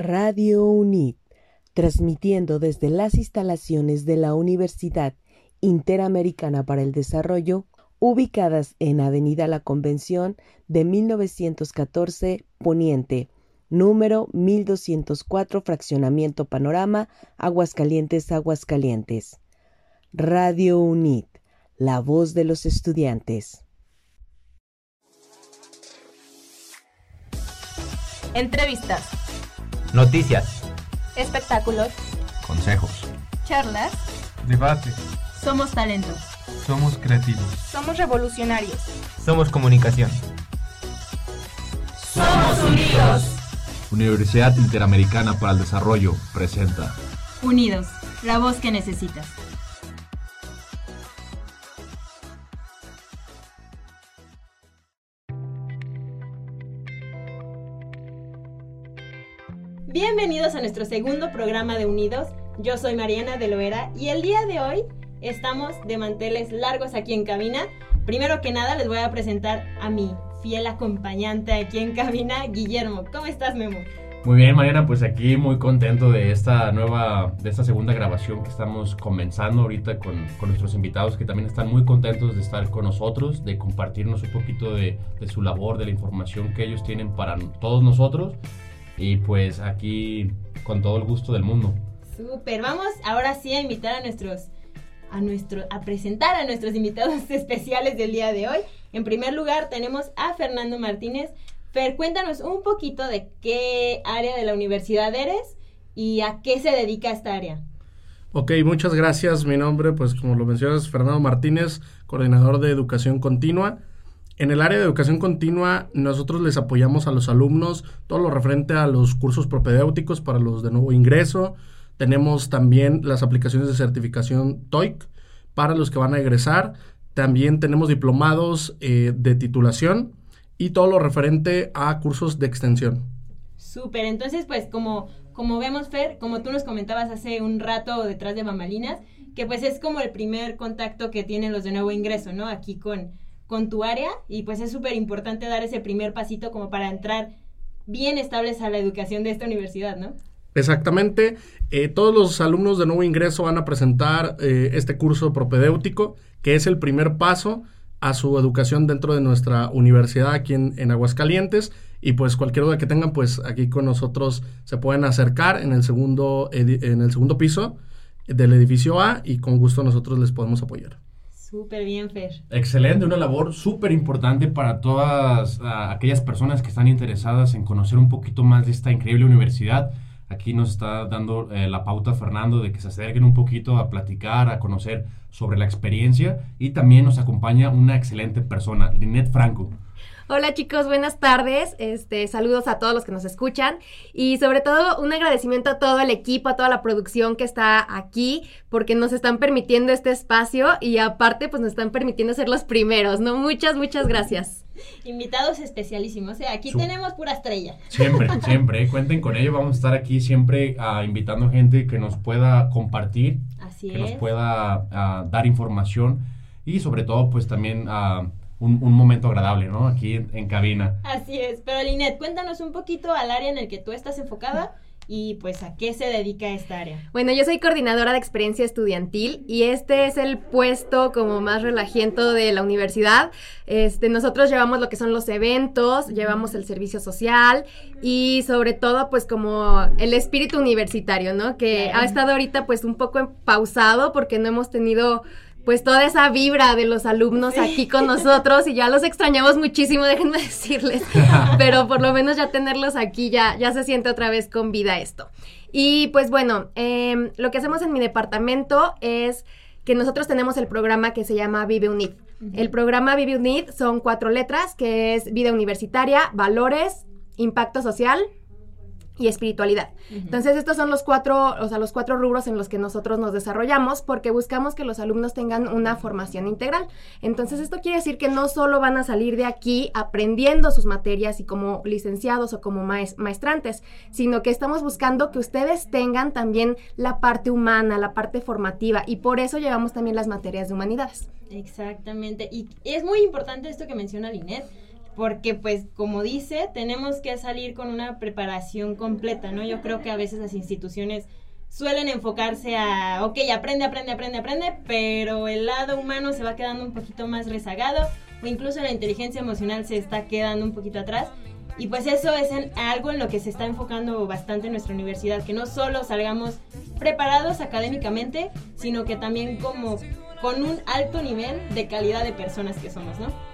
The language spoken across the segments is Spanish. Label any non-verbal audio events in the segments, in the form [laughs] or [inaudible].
Radio UNID, transmitiendo desde las instalaciones de la Universidad Interamericana para el Desarrollo, ubicadas en Avenida La Convención de 1914 Poniente, número 1204, Fraccionamiento Panorama, Aguascalientes, Aguascalientes. Radio UNID, la voz de los estudiantes. Entrevistas. Noticias. Espectáculos. Consejos. Charlas. Debate. Somos talentos. Somos creativos. Somos revolucionarios. Somos comunicación. Somos unidos. Universidad Interamericana para el Desarrollo presenta Unidos, la voz que necesitas. Bienvenidos a nuestro segundo programa de Unidos. Yo soy Mariana de Loera y el día de hoy estamos de manteles largos aquí en cabina. Primero que nada les voy a presentar a mi fiel acompañante aquí en cabina, Guillermo. ¿Cómo estás, Memo? Muy bien, Mariana, pues aquí muy contento de esta nueva, de esta segunda grabación que estamos comenzando ahorita con, nuestros invitados que también están muy contentos de estar con nosotros, de compartirnos un poquito de su labor, de la información que ellos tienen para todos nosotros y pues aquí con todo el gusto del mundo. Súper, vamos ahora sí a invitar a nuestros, a nuestro, a presentar a nuestros invitados [laughs] especiales del día de hoy. En primer lugar tenemos a Fernando Martínez. Fer, cuéntanos un poquito de qué área de la universidad eres y a qué se dedica esta área. Ok, muchas gracias. Mi nombre, pues como lo mencionas, Fernando Martínez, coordinador de educación continua. En el área de educación continua, nosotros les apoyamos a los alumnos todo lo referente a los cursos propedéuticos para los de nuevo ingreso. Tenemos también las aplicaciones de certificación TOEIC para los que van a egresar. También tenemos diplomados eh, de titulación y todo lo referente a cursos de extensión. Súper, entonces pues como, como vemos Fer, como tú nos comentabas hace un rato detrás de bambalinas, que pues es como el primer contacto que tienen los de nuevo ingreso, ¿no? Aquí con, con tu área y pues es súper importante dar ese primer pasito como para entrar bien estables a la educación de esta universidad, ¿no? Exactamente. Eh, todos los alumnos de nuevo ingreso van a presentar eh, este curso propedéutico, que es el primer paso a su educación dentro de nuestra universidad aquí en, en, Aguascalientes. Y pues cualquier duda que tengan, pues aquí con nosotros se pueden acercar en el segundo, en el segundo piso del edificio A y con gusto nosotros les podemos apoyar. Súper bien, Fer. Excelente, una labor súper importante para todas uh, aquellas personas que están interesadas en conocer un poquito más de esta increíble universidad. Aquí nos está dando eh, la pauta Fernando de que se acerquen un poquito a platicar, a conocer sobre la experiencia y también nos acompaña una excelente persona, Linet Franco. Hola chicos, buenas tardes. Este, saludos a todos los que nos escuchan y sobre todo un agradecimiento a todo el equipo, a toda la producción que está aquí porque nos están permitiendo este espacio y aparte pues nos están permitiendo ser los primeros, ¿no? Muchas, muchas gracias. Invitados especialísimos, o sea, aquí Su tenemos pura estrella. Siempre, [laughs] siempre, ¿eh? cuenten con ello, vamos a estar aquí siempre uh, invitando gente que nos pueda compartir, Así que es. nos pueda uh, dar información y sobre todo pues también... Uh, un, un, momento agradable, ¿no? Aquí en, en, cabina. Así es. Pero Linet, cuéntanos un poquito al área en el que tú estás enfocada y pues a qué se dedica esta área. Bueno, yo soy coordinadora de experiencia estudiantil y este es el puesto como más relajiento de la universidad. Este, nosotros llevamos lo que son los eventos, llevamos el servicio social y sobre todo pues como el espíritu universitario, ¿no? Que ha estado ahorita pues un poco pausado porque no hemos tenido pues toda esa vibra de los alumnos aquí con nosotros y ya los extrañamos muchísimo, [laughs] déjenme decirles, pero por lo menos ya tenerlos aquí ya, ya se siente otra vez con vida esto. Y pues bueno, eh, lo que hacemos en mi departamento es que nosotros tenemos el programa que se llama Vive Unid. Uh -huh. El programa Vive Unid son cuatro letras, que es vida universitaria, valores, impacto social, y espiritualidad. Uh -huh. Entonces, estos son los cuatro, o sea, los cuatro rubros en los que nosotros nos desarrollamos porque buscamos que los alumnos tengan una formación integral. Entonces, esto quiere decir que no solo van a salir de aquí aprendiendo sus materias y como licenciados o como maestrantes, sino que estamos buscando que ustedes tengan también la parte humana, la parte formativa y por eso llevamos también las materias de humanidades. Exactamente. Y es muy importante esto que menciona Linet porque pues como dice, tenemos que salir con una preparación completa, ¿no? Yo creo que a veces las instituciones suelen enfocarse a, ok, aprende, aprende, aprende, aprende, pero el lado humano se va quedando un poquito más rezagado o incluso la inteligencia emocional se está quedando un poquito atrás. Y pues eso es algo en lo que se está enfocando bastante en nuestra universidad, que no solo salgamos preparados académicamente, sino que también como con un alto nivel de calidad de personas que somos, ¿no?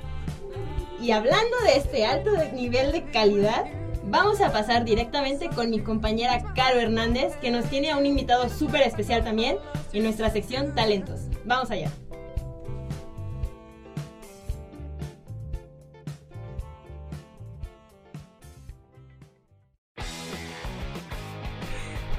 Y hablando de este alto nivel de calidad, vamos a pasar directamente con mi compañera Caro Hernández, que nos tiene a un invitado súper especial también en nuestra sección Talentos. Vamos allá.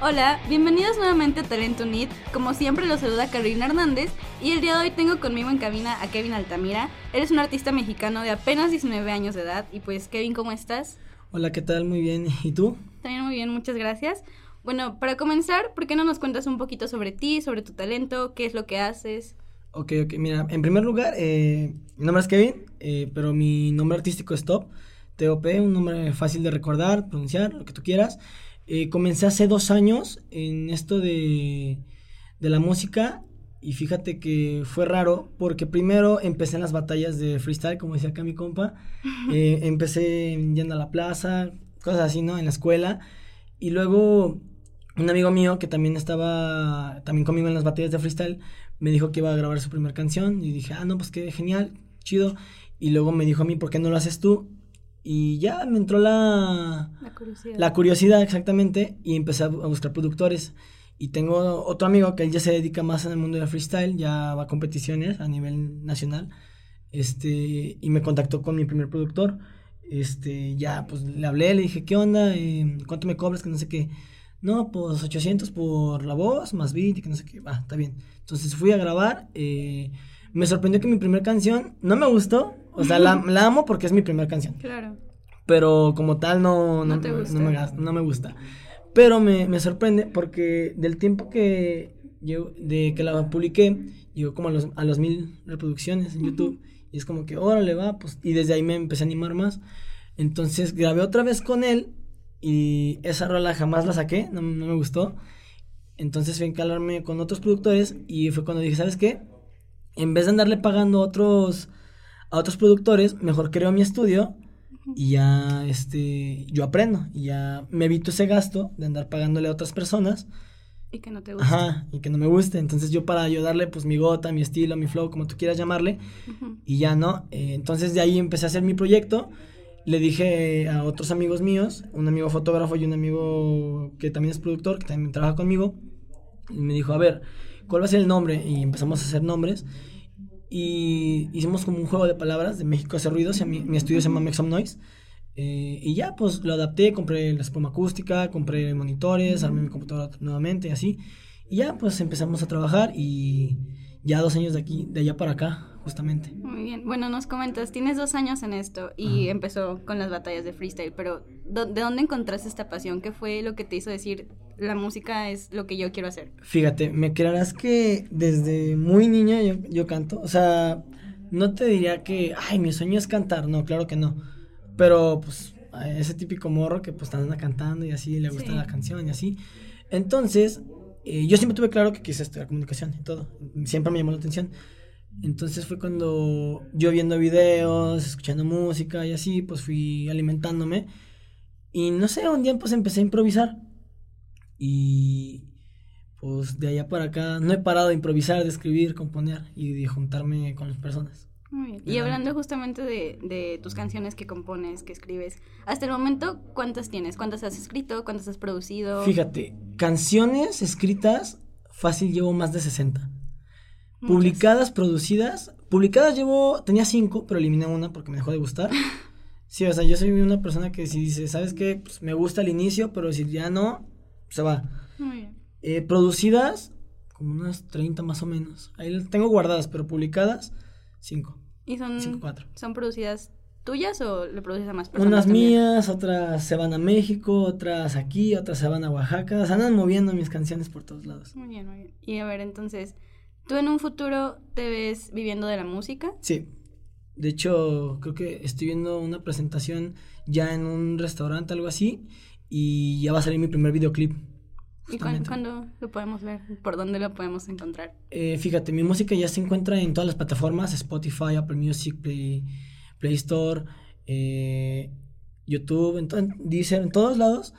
Hola, bienvenidos nuevamente a Talento Unit. Como siempre los saluda Carolina Hernández y el día de hoy tengo conmigo en cabina a Kevin Altamira. Eres un artista mexicano de apenas 19 años de edad y pues Kevin, ¿cómo estás? Hola, ¿qué tal? Muy bien. ¿Y tú? También muy bien, muchas gracias. Bueno, para comenzar, ¿por qué no nos cuentas un poquito sobre ti, sobre tu talento, qué es lo que haces? Ok, ok, mira, en primer lugar, eh, mi nombre es Kevin, eh, pero mi nombre artístico es Top, TOP, un nombre fácil de recordar, pronunciar, lo que tú quieras. Eh, comencé hace dos años en esto de, de la música y fíjate que fue raro porque primero empecé en las batallas de freestyle, como decía acá mi compa. Eh, empecé yendo a la plaza, cosas así, ¿no? En la escuela. Y luego un amigo mío que también estaba también conmigo en las batallas de freestyle me dijo que iba a grabar su primera canción. Y dije, ah, no, pues qué genial, chido. Y luego me dijo a mí, ¿por qué no lo haces tú? Y ya me entró la, La curiosidad. la curiosidad exactamente y empecé a, bu- a buscar productores. Y tengo otro amigo que él ya se dedica más en el mundo del freestyle, ya va a competiciones a nivel nacional. Este, y me contactó con mi primer productor. Este, ya pues le hablé, le dije, ¿qué onda? Eh, ¿Cuánto me cobras? Que no sé qué. No, pues 800 por la voz, más beat y que no sé qué. Va, está bien. Entonces fui a grabar. eh, me sorprendió que mi primera canción no me gustó. O sea, la, la amo porque es mi primera canción Claro. pero como tal no, no, No te no gusta. me, gas- no me gusta. Pero me, me sorprende porque del tiempo que yo, de que la publiqué, llegó como a los, a los mil reproducciones en YouTube. Y es como que, órale, va, pues. Y desde ahí me empecé a animar más. Entonces grabé otra vez con él y esa rola jamás la saqué, no, no me gustó. Entonces fui a encalarme con otros productores y fue cuando dije, ¿sabes qué? En vez de andarle pagando a otros, a otros productores, mejor creo mi estudio y ya este yo aprendo y ya me evito ese gasto de andar pagándole a otras personas. Y que no te gusta. ajá y que no me guste. Entonces yo para ayudarle pues mi gota mi estilo mi flow como tú quieras llamarle Ujú. y ya no Eh, entonces de ahí empecé a hacer mi proyecto. Le dije a otros amigos míos un amigo fotógrafo y un amigo que también es productor que también trabaja conmigo y me dijo a ver cuál va a ser el nombre y empezamos a hacer nombres y hicimos como un juego de palabras de México hace ruido, o sea, mi, mi estudio se llama Mexam Noise. Eh, y ya, pues lo adapté, compré la espuma acústica, compré monitores, armé mi computadora nuevamente y así. Y ya, pues empezamos a trabajar y ya dos años de aquí, de allá para acá, justamente. Muy bien. Bueno, nos comentas, tienes dos años en esto y empezó con las batallas de freestyle, pero ¿dó- ¿de dónde encontraste esta pasión? ¿Qué fue lo que te hizo decir, la música es lo que yo quiero hacer? Fíjate, me creerás que desde muy niña yo, yo canto. O sea, no te diría que, ay, mi sueño es cantar. No, claro que no. Pero, pues, ese típico morro que pues anda cantando y así, le gusta Sí. la canción y así. Entonces, eh, yo siempre tuve claro que quise estudiar comunicación y todo. Siempre me llamó la atención. Entonces fue cuando yo viendo videos, escuchando música y así, pues fui alimentándome. Y no sé, un día pues empecé a improvisar. Y pues de allá para acá no he parado de improvisar, de escribir, componer y de juntarme con las personas. Muy bien. Y hablando justamente de, de tus canciones que compones, que escribes, hasta el momento, ¿cuántas tienes? ¿Cuántas has escrito? ¿Cuántas has producido? Fíjate, canciones escritas, fácil llevo más de 60. Muchas. Publicadas, producidas, publicadas llevo, tenía 5, pero eliminé una porque me dejó de gustar. [laughs] Sí, o sea, yo soy una persona que si dice, ¿sabes qué? Pues me gusta al inicio, pero si ya no, se va. Muy bien. Eh, producidas, como unas 30 más o menos. Ahí las tengo guardadas, pero publicadas, 5. ¿Y son, Cinco, cuatro. son producidas tuyas o le produces a más personas? Unas también? mías, otras se van a México, otras aquí, otras se van a Oaxaca. Se andan moviendo mis canciones por todos lados. Muy bien, muy bien. Y a ver, entonces, ¿tú en un futuro te ves viviendo de la música? Sí, De hecho, creo que estoy viendo una presentación ya en un restaurante, algo así, y ya va a salir mi primer videoclip. ¿Y cuán- cuándo lo podemos ver? ¿Por dónde lo podemos encontrar? Eh, fíjate, mi música ya se encuentra en todas las plataformas, Spotify, Apple Music, Play, Play Store, eh, YouTube, en, en Deezer, en todos lados.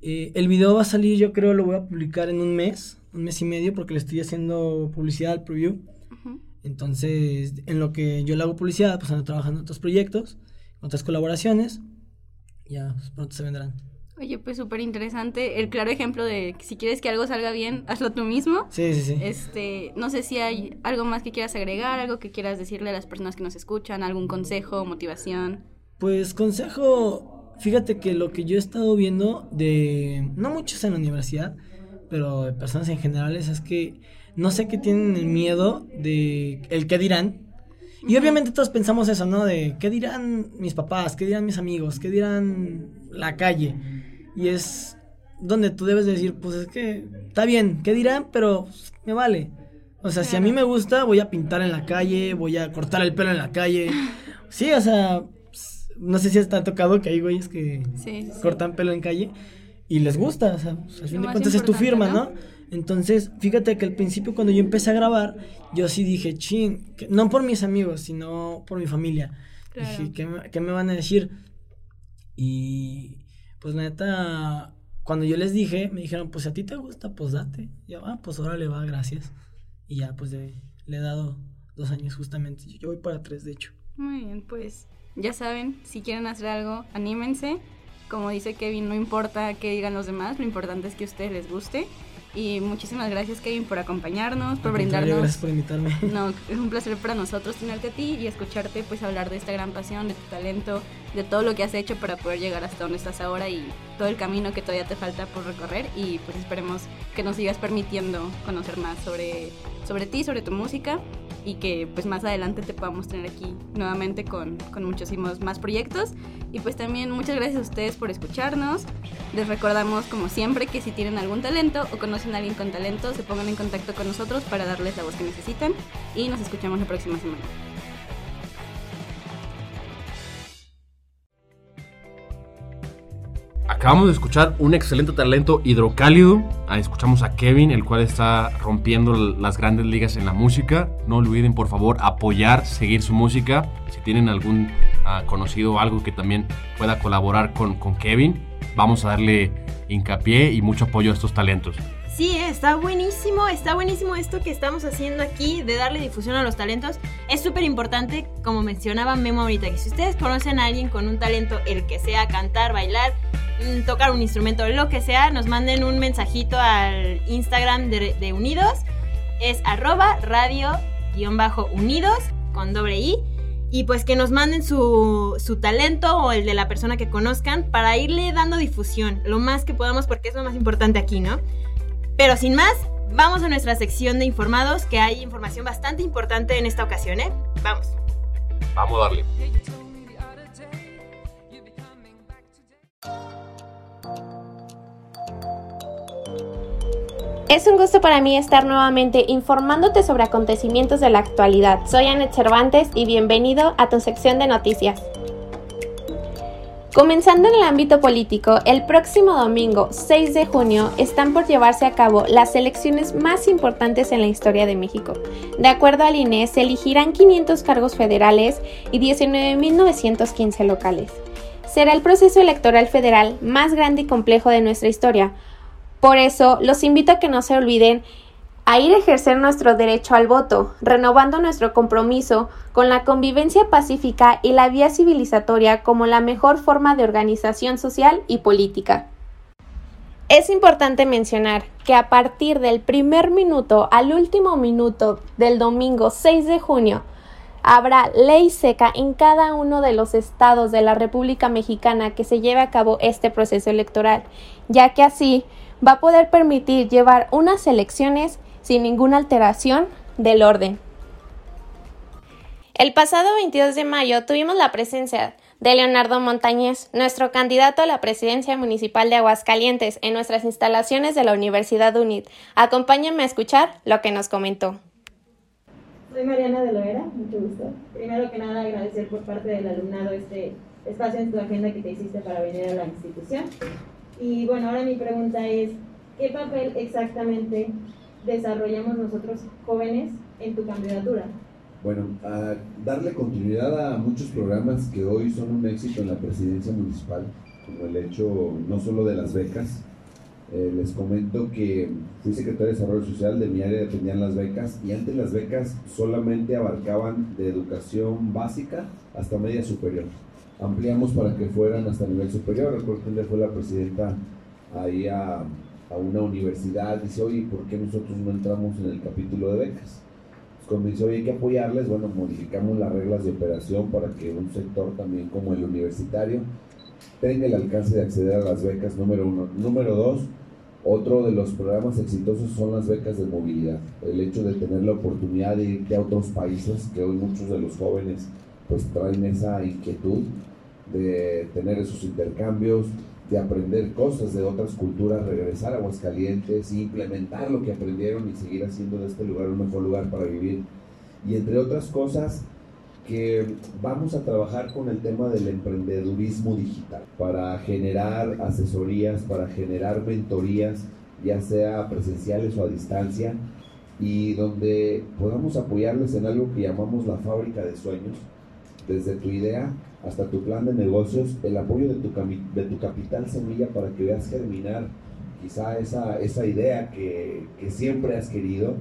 Eh, el video va a salir, yo creo, lo voy a publicar en un mes, un mes y medio, porque le estoy haciendo publicidad al preview. Ujú. Entonces, en lo que yo le hago publicidad, pues ando trabajando en otros proyectos, otras colaboraciones. Ya, pues, pronto se vendrán. Oye, pues súper interesante. El claro ejemplo de que si quieres que algo salga bien, hazlo tú mismo. Sí, sí, sí. Este, no sé si hay algo más que quieras agregar, algo que quieras decirle a las personas que nos escuchan, algún consejo, motivación. Pues consejo, fíjate que lo que yo he estado viendo de, no muchos en la universidad, pero de personas en general es que no sé qué tienen el miedo de el qué dirán. Y obviamente todos pensamos eso, ¿no? De qué dirán mis papás, qué dirán mis amigos, qué dirán la calle. Y es donde tú debes decir, pues es que está bien, qué dirán, pero pues, me vale. O sea, si a mí me gusta, voy a pintar en la calle, voy a cortar el pelo en la calle. Sí, o sea, pues, no sé si está tocado que hay güeyes que Sí, sí, sí. cortan pelo en calle y les gusta, o sea, pues, al fin de cuentas es tu firma, ¿no? ¿no? Entonces, fíjate que al principio cuando yo empecé a grabar, yo sí dije, chin, que- no por mis amigos, sino por mi familia. Claro. Dije, ¿qué me, qué me van a decir? Y pues la neta, cuando yo les dije, me dijeron, pues si a ti te gusta, pues date. Y yo, ah, pues ahora le va, gracias. Y ya, pues de- le he dado dos años justamente. Yo voy para tres, de hecho. Muy bien, pues ya saben, si quieren hacer algo, anímense. Como dice Kevin, no importa qué digan los demás, lo importante es que a ustedes les guste. Y muchísimas gracias Kevin por acompañarnos, por Al brindarnos Gracias por invitarme. No, es un placer para nosotros tenerte a ti y escucharte pues hablar de esta gran pasión, de tu talento, de todo lo que has hecho para poder llegar hasta donde estás ahora y todo el camino que todavía te falta por recorrer y pues esperemos que nos sigas permitiendo conocer más sobre, sobre ti, sobre tu música y que pues más adelante te podamos tener aquí nuevamente con, con muchísimos más proyectos y pues también muchas gracias a ustedes por escucharnos. Les recordamos como siempre que si tienen algún talento o conocen a alguien con talento se pongan en contacto con nosotros para darles la voz que necesitan y nos escuchamos la próxima semana. Acabamos de escuchar un excelente talento hidrocálido. Escuchamos a Kevin, el cual está rompiendo las grandes ligas en la música. No olviden, por favor, apoyar, seguir su música. Si tienen algún ah, conocido o algo que también pueda colaborar con, con Kevin, vamos a darle hincapié y mucho apoyo a estos talentos. Sí, está buenísimo, está buenísimo esto que estamos haciendo aquí de darle difusión a los talentos. Es súper importante, como mencionaba Memo ahorita, que si ustedes conocen a alguien con un talento, el que sea cantar, bailar, mm, tocar un instrumento, lo que sea, nos manden un mensajito al Instagram de, de Unidos. Es arroba radio-unidos con doble i. Y pues que nos manden su, su talento o el de la persona que conozcan para irle dando difusión lo más que podamos porque es lo más importante aquí, ¿no? Pero sin más, vamos a nuestra sección de informados, que hay información bastante importante en esta ocasión, ¿eh? Vamos. Vamos a darle. Es un gusto para mí estar nuevamente informándote sobre acontecimientos de la actualidad. Soy Anet Cervantes y bienvenido a tu sección de noticias. Comenzando en el ámbito político, el próximo domingo 6 de junio están por llevarse a cabo las elecciones más importantes en la historia de México. De acuerdo al INE, se elegirán 500 cargos federales y 19.915 locales. Será el proceso electoral federal más grande y complejo de nuestra historia. Por eso, los invito a que no se olviden a ir a ejercer nuestro derecho al voto, renovando nuestro compromiso con la convivencia pacífica y la vía civilizatoria como la mejor forma de organización social y política. Es importante mencionar que a partir del primer minuto al último minuto del domingo 6 de junio habrá ley seca en cada uno de los estados de la República Mexicana que se lleve a cabo este proceso electoral, ya que así va a poder permitir llevar unas elecciones sin ninguna alteración del orden. El pasado 22 de mayo tuvimos la presencia de Leonardo Montañez, nuestro candidato a la presidencia municipal de Aguascalientes, en nuestras instalaciones de la Universidad UNIT. Acompáñenme a escuchar lo que nos comentó. Soy Mariana de Loera, mucho gusto. Primero que nada agradecer por parte del alumnado este espacio en tu agenda que te hiciste para venir a la institución. Y bueno, ahora mi pregunta es, ¿qué papel exactamente desarrollamos nosotros jóvenes en tu candidatura? Bueno, a darle continuidad a muchos programas que hoy son un éxito en la presidencia municipal, como el hecho no solo de las becas, eh, les comento que fui secretario de Desarrollo Social, de mi área dependían las becas y antes las becas solamente abarcaban de educación básica hasta media superior. Ampliamos para que fueran hasta nivel superior. Recuerdo que fue la presidenta ahí a, a una universidad, dice, oye, ¿por qué nosotros no entramos en el capítulo de becas? Pues cuando dice, oye, hay que apoyarles, bueno, modificamos las reglas de operación para que un sector también como el universitario tenga el alcance de acceder a las becas, número uno. Número dos, otro de los programas exitosos son las becas de movilidad. El hecho de tener la oportunidad de irte a otros países, que hoy muchos de los jóvenes pues traen esa inquietud de tener esos intercambios, de aprender cosas de otras culturas, regresar a Aguascalientes implementar lo que aprendieron y seguir haciendo de este lugar un mejor lugar para vivir. Y entre otras cosas, que vamos a trabajar con el tema del emprendedurismo digital para generar asesorías, para generar mentorías, ya sea presenciales o a distancia, y donde podamos apoyarles en algo que llamamos la fábrica de sueños, desde tu idea hasta tu plan de negocios, el apoyo de tu, de tu capital semilla para que veas germinar quizá esa, idea que siempre has querido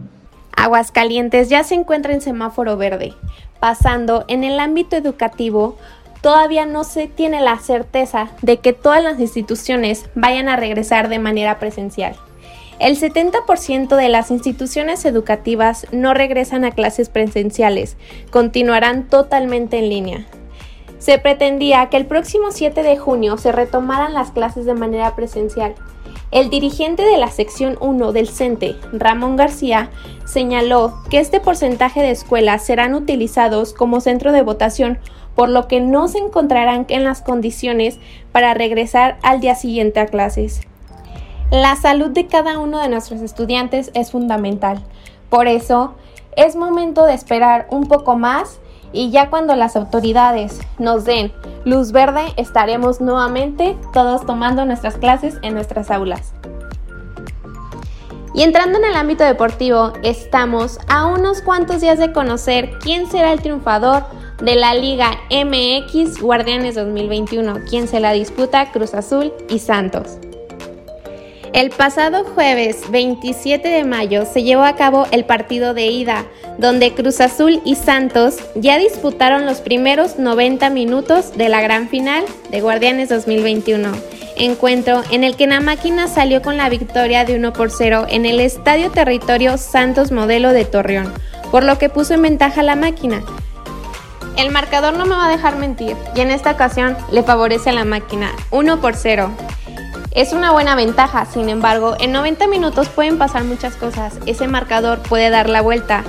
Aguascalientes ya se encuentra en semáforo verde. Pasando en el ámbito educativo, todavía no se tiene la certeza de que todas las instituciones vayan a regresar de manera presencial. El 70% de las instituciones educativas no regresan a clases presenciales, continuarán totalmente en línea. Se pretendía que el próximo 7 de junio se retomaran las clases de manera presencial, el dirigente de la sección 1 del CENTE, Ramón García, señaló que este porcentaje de escuelas serán utilizados como centro de votación, por lo que no se encontrarán en las condiciones para regresar al día siguiente a clases. La salud de cada uno de nuestros estudiantes es fundamental. Por eso, es momento de esperar un poco más y ya cuando las autoridades nos den luz verde estaremos nuevamente todos tomando nuestras clases en nuestras aulas. Y entrando en el ámbito deportivo, estamos a unos cuantos días de conocer quién será el triunfador de la Liga MX Guardianes 2021, quién se la disputa Cruz Azul y Santos. El pasado jueves 27 de mayo se llevó a cabo el partido de ida, donde Cruz Azul y Santos ya disputaron los primeros 90 minutos de la gran final de Guardianes 2021. Encuentro en el que la máquina salió con la victoria de 1 por 0 en el Estadio Territorio Santos Modelo de Torreón, por lo que puso en ventaja a la máquina. El marcador no me va a dejar mentir y en esta ocasión le favorece a la máquina 1 por 0. Es una buena ventaja, sin embargo, en 90 minutos pueden pasar muchas cosas. Ese marcador puede dar la vuelta.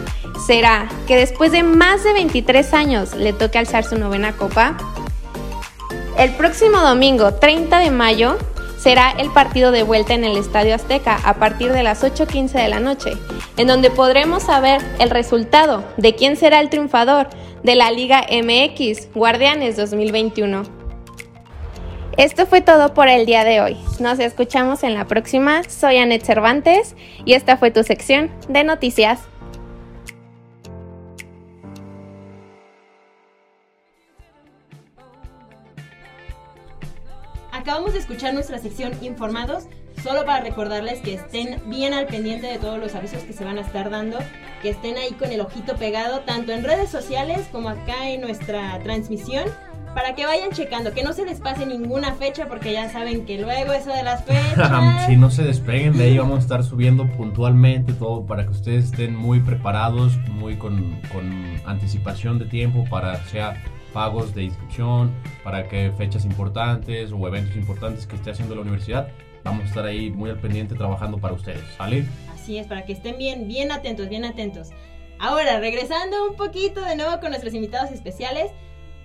¿Será que después de más de 23 años le toque alzar su novena copa? El próximo domingo, 30 de mayo, será el partido de vuelta en el Estadio Azteca a partir de las 8.15 de la noche, en donde podremos saber el resultado de quién será el triunfador de la Liga MX Guardianes 2021. Esto fue todo por el día de hoy. Nos escuchamos en la próxima. Soy Anet Cervantes y esta fue tu sección de noticias. Acabamos de escuchar nuestra sección Informados, solo para recordarles que estén bien al pendiente de todos los avisos que se van a estar dando, que estén ahí con el ojito pegado, tanto en redes sociales como acá en nuestra transmisión para que vayan checando, que no se les pase ninguna fecha, porque ya saben que luego eso de las fechas. [laughs] si no se despeguen de ahí, vamos a estar subiendo puntualmente todo para que ustedes estén muy preparados, muy con, con anticipación de tiempo para sea pagos de inscripción, para que fechas importantes o eventos importantes que esté haciendo la universidad, vamos a estar ahí muy al pendiente trabajando para ustedes, ¿vale? Así es, para que estén bien, bien atentos, bien atentos. Ahora, regresando un poquito de nuevo con nuestros invitados especiales,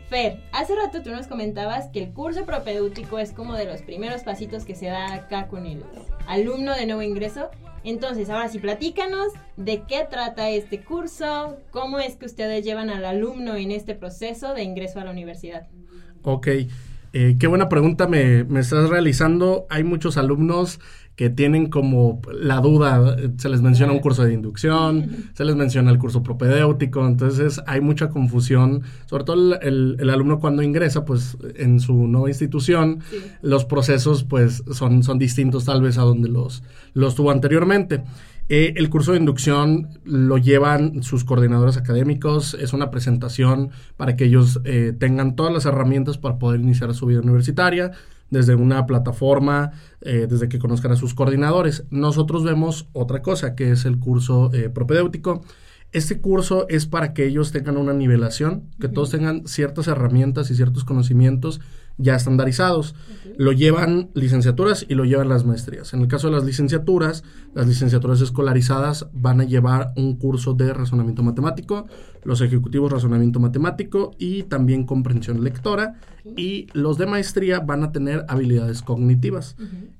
Fer, hace rato tú nos comentabas que el curso propedéutico es como de los primeros pasitos que se da acá con el alumno de nuevo ingreso Entonces, ahora sí, platícanos de qué trata este curso, cómo es que ustedes llevan al alumno en este proceso de ingreso a la universidad. Ok, eh, qué buena pregunta me, me estás realizando. Hay muchos alumnos que tienen como la duda, se les menciona un curso de inducción, se les menciona el curso propedéutico, entonces hay mucha confusión, sobre todo el, el, alumno cuando ingresa pues en su nueva institución, sí. los procesos pues son, son distintos tal vez a donde los, los tuvo anteriormente. Eh, el curso de inducción lo llevan sus coordinadores académicos, es una presentación para que ellos eh, tengan todas las herramientas para poder iniciar su vida universitaria, desde una plataforma, eh, desde que conozcan a sus coordinadores. Nosotros vemos otra cosa, que es el curso eh, propedéutico. Este curso es para que ellos tengan una nivelación, que todos tengan ciertas herramientas y ciertos conocimientos ya estandarizados. Lo llevan licenciaturas y lo llevan las maestrías. En el caso de las licenciaturas, las licenciaturas escolarizadas van a llevar un curso de razonamiento matemático, los ejecutivos razonamiento matemático y también comprensión lectora. Y los de maestría van a tener habilidades cognitivas.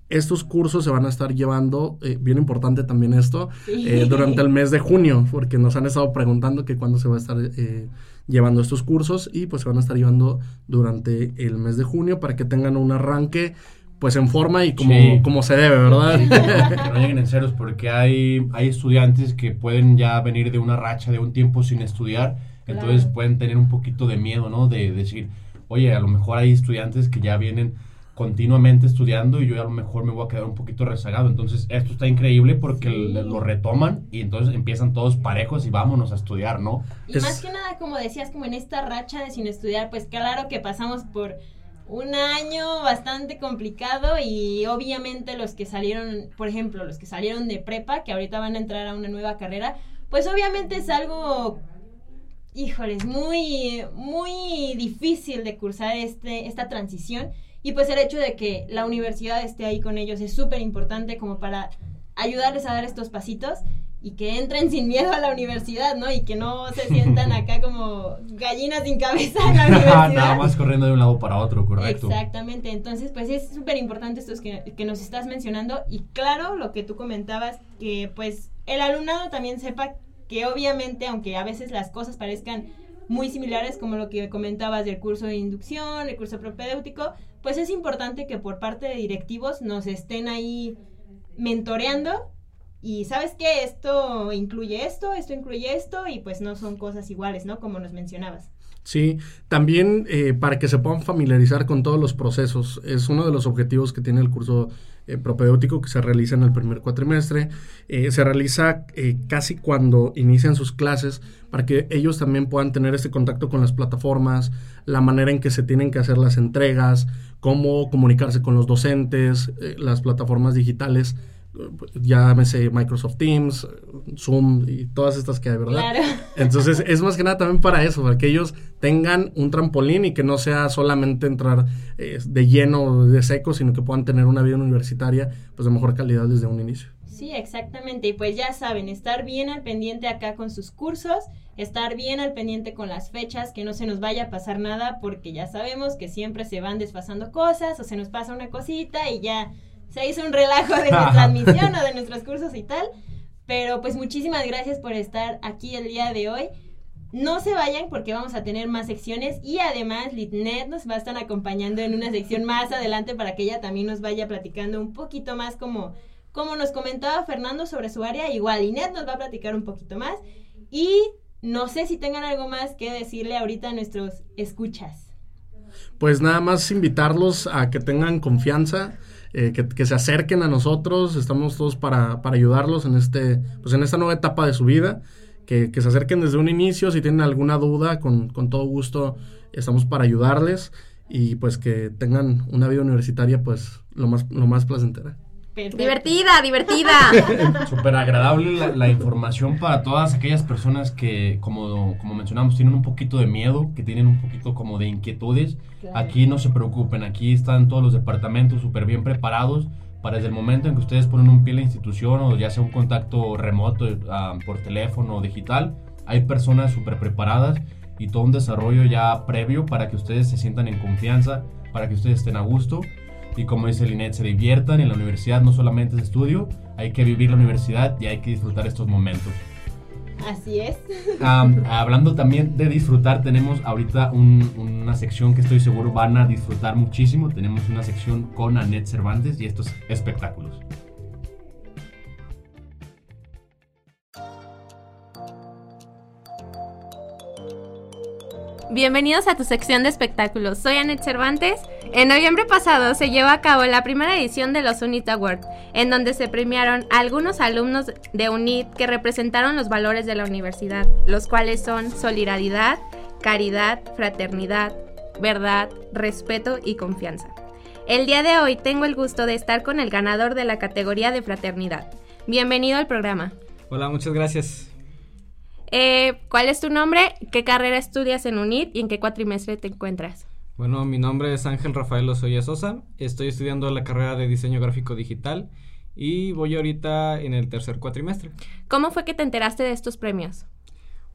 Estos cursos se van a estar llevando, eh, bien importante también esto, Sí. eh, durante el mes de junio, porque nos han estado preguntando que cuándo se va a estar eh, llevando estos cursos y pues se van a estar llevando durante el mes de junio para que tengan un arranque pues en forma y como, Sí. como se debe, ¿verdad? Sí, que, no, lleguen en ceros, porque hay, hay estudiantes que pueden ya venir de una racha de un tiempo sin estudiar, entonces pueden tener un poquito de miedo, ¿no? De decir, oye, a lo mejor hay estudiantes que ya vienen continuamente estudiando y yo a lo mejor me voy a quedar un poquito rezagado. Entonces, esto está increíble porque Sí. lo retoman y entonces empiezan todos parejos y vámonos a estudiar, ¿no? Y Es- más que nada, como decías, como en esta racha de sin estudiar, pues claro que pasamos por un año bastante complicado y obviamente los que salieron, por ejemplo, los que salieron de prepa, que ahorita van a entrar a una nueva carrera, pues obviamente es algo, híjoles, muy, muy difícil de cursar este, esta transición. Y pues el hecho de que la universidad esté ahí con ellos es súper importante como para ayudarles a dar estos pasitos y que entren sin miedo a la universidad, ¿no? Y que no se [laughs] sientan acá como gallinas sin cabeza en la [laughs] universidad. Nada más corriendo de un lado para otro, correcto. Exactamente, entonces pues es súper importante estos que, que nos estás mencionando y claro, lo que tú comentabas, que pues el alumnado también sepa que obviamente, aunque a veces las cosas parezcan muy similares como lo que comentabas del curso de inducción, el curso propedéutico, pues es importante que por parte de directivos nos estén ahí mentoreando y sabes que esto incluye esto, esto incluye esto y pues no son cosas iguales, ¿no? Como nos mencionabas. Sí, también eh, para que se puedan familiarizar con todos los procesos. Es uno de los objetivos que tiene el curso eh, propedéutico que se realiza en el primer cuatrimestre. Eh, se realiza eh, casi cuando inician sus clases para que ellos también puedan tener este contacto con las plataformas, la manera en que se tienen que hacer las entregas, cómo comunicarse con los docentes, eh, las plataformas digitales llámese Microsoft Teams, Zoom y todas estas que hay, ¿verdad? Claro. Entonces es más que nada también para eso, para que ellos tengan un trampolín y que no sea solamente entrar eh, de lleno, de seco, sino que puedan tener una vida universitaria pues de mejor calidad desde un inicio. Sí, exactamente. Y pues ya saben, estar bien al pendiente acá con sus cursos, estar bien al pendiente con las fechas, que no se nos vaya a pasar nada, porque ya sabemos que siempre se van desfasando cosas o se nos pasa una cosita y ya se hizo un relajo de nuestra [laughs] admisión o de nuestros cursos y tal. Pero pues muchísimas gracias por estar aquí el día de hoy. No se vayan porque vamos a tener más secciones y además Litnet nos va a estar acompañando en una sección más adelante para que ella también nos vaya platicando un poquito más como, como nos comentaba Fernando sobre su área. Igual Linet nos va a platicar un poquito más y no sé si tengan algo más que decirle ahorita a nuestros escuchas. Pues nada más invitarlos a que tengan confianza, eh, que, que, se acerquen a nosotros, estamos todos para, para, ayudarlos en, este, pues en esta nueva etapa de su vida, que, que se acerquen desde un inicio, si tienen alguna duda, con, con, todo gusto estamos para ayudarles y pues que tengan una vida universitaria pues lo más, lo más placentera. Perfecto. Divertida, divertida. [laughs] Súper agradable la, la, información para todas aquellas personas que, como, como mencionamos, tienen un poquito de miedo, que tienen un poquito como de inquietudes. Claro. Aquí no se preocupen, aquí están todos los departamentos súper bien preparados para desde el momento en que ustedes ponen un pie en la institución o ya sea un contacto remoto uh, por teléfono o digital, hay personas súper preparadas y todo un desarrollo ya previo para que ustedes se sientan en confianza, para que ustedes estén a gusto y como dice Linet, se diviertan en la universidad, no solamente es estudio, hay que vivir la universidad y hay que disfrutar estos momentos. Así es. Um, hablando también de disfrutar, tenemos ahorita un- una sección que estoy seguro van a disfrutar muchísimo. Tenemos una sección con Annette Cervantes y estos espectáculos. Bienvenidos a tu sección de espectáculos. Soy Anet Cervantes. En noviembre pasado se llevó a cabo la primera edición de los UNIT Awards, en donde se premiaron a algunos alumnos de UNIT que representaron los valores de la universidad, los cuales son solidaridad, caridad, fraternidad, verdad, respeto y confianza. El día de hoy tengo el gusto de estar con el ganador de la categoría de fraternidad. Bienvenido al programa. Hola, muchas gracias. Eh, ¿Cuál es tu nombre? ¿Qué carrera estudias en UNIT y en qué cuatrimestre te encuentras? Bueno, mi nombre es Ángel Rafael Osoya Sosa. Estoy estudiando la carrera de diseño gráfico digital y voy ahorita en el tercer cuatrimestre. ¿Cómo fue que te enteraste de estos premios?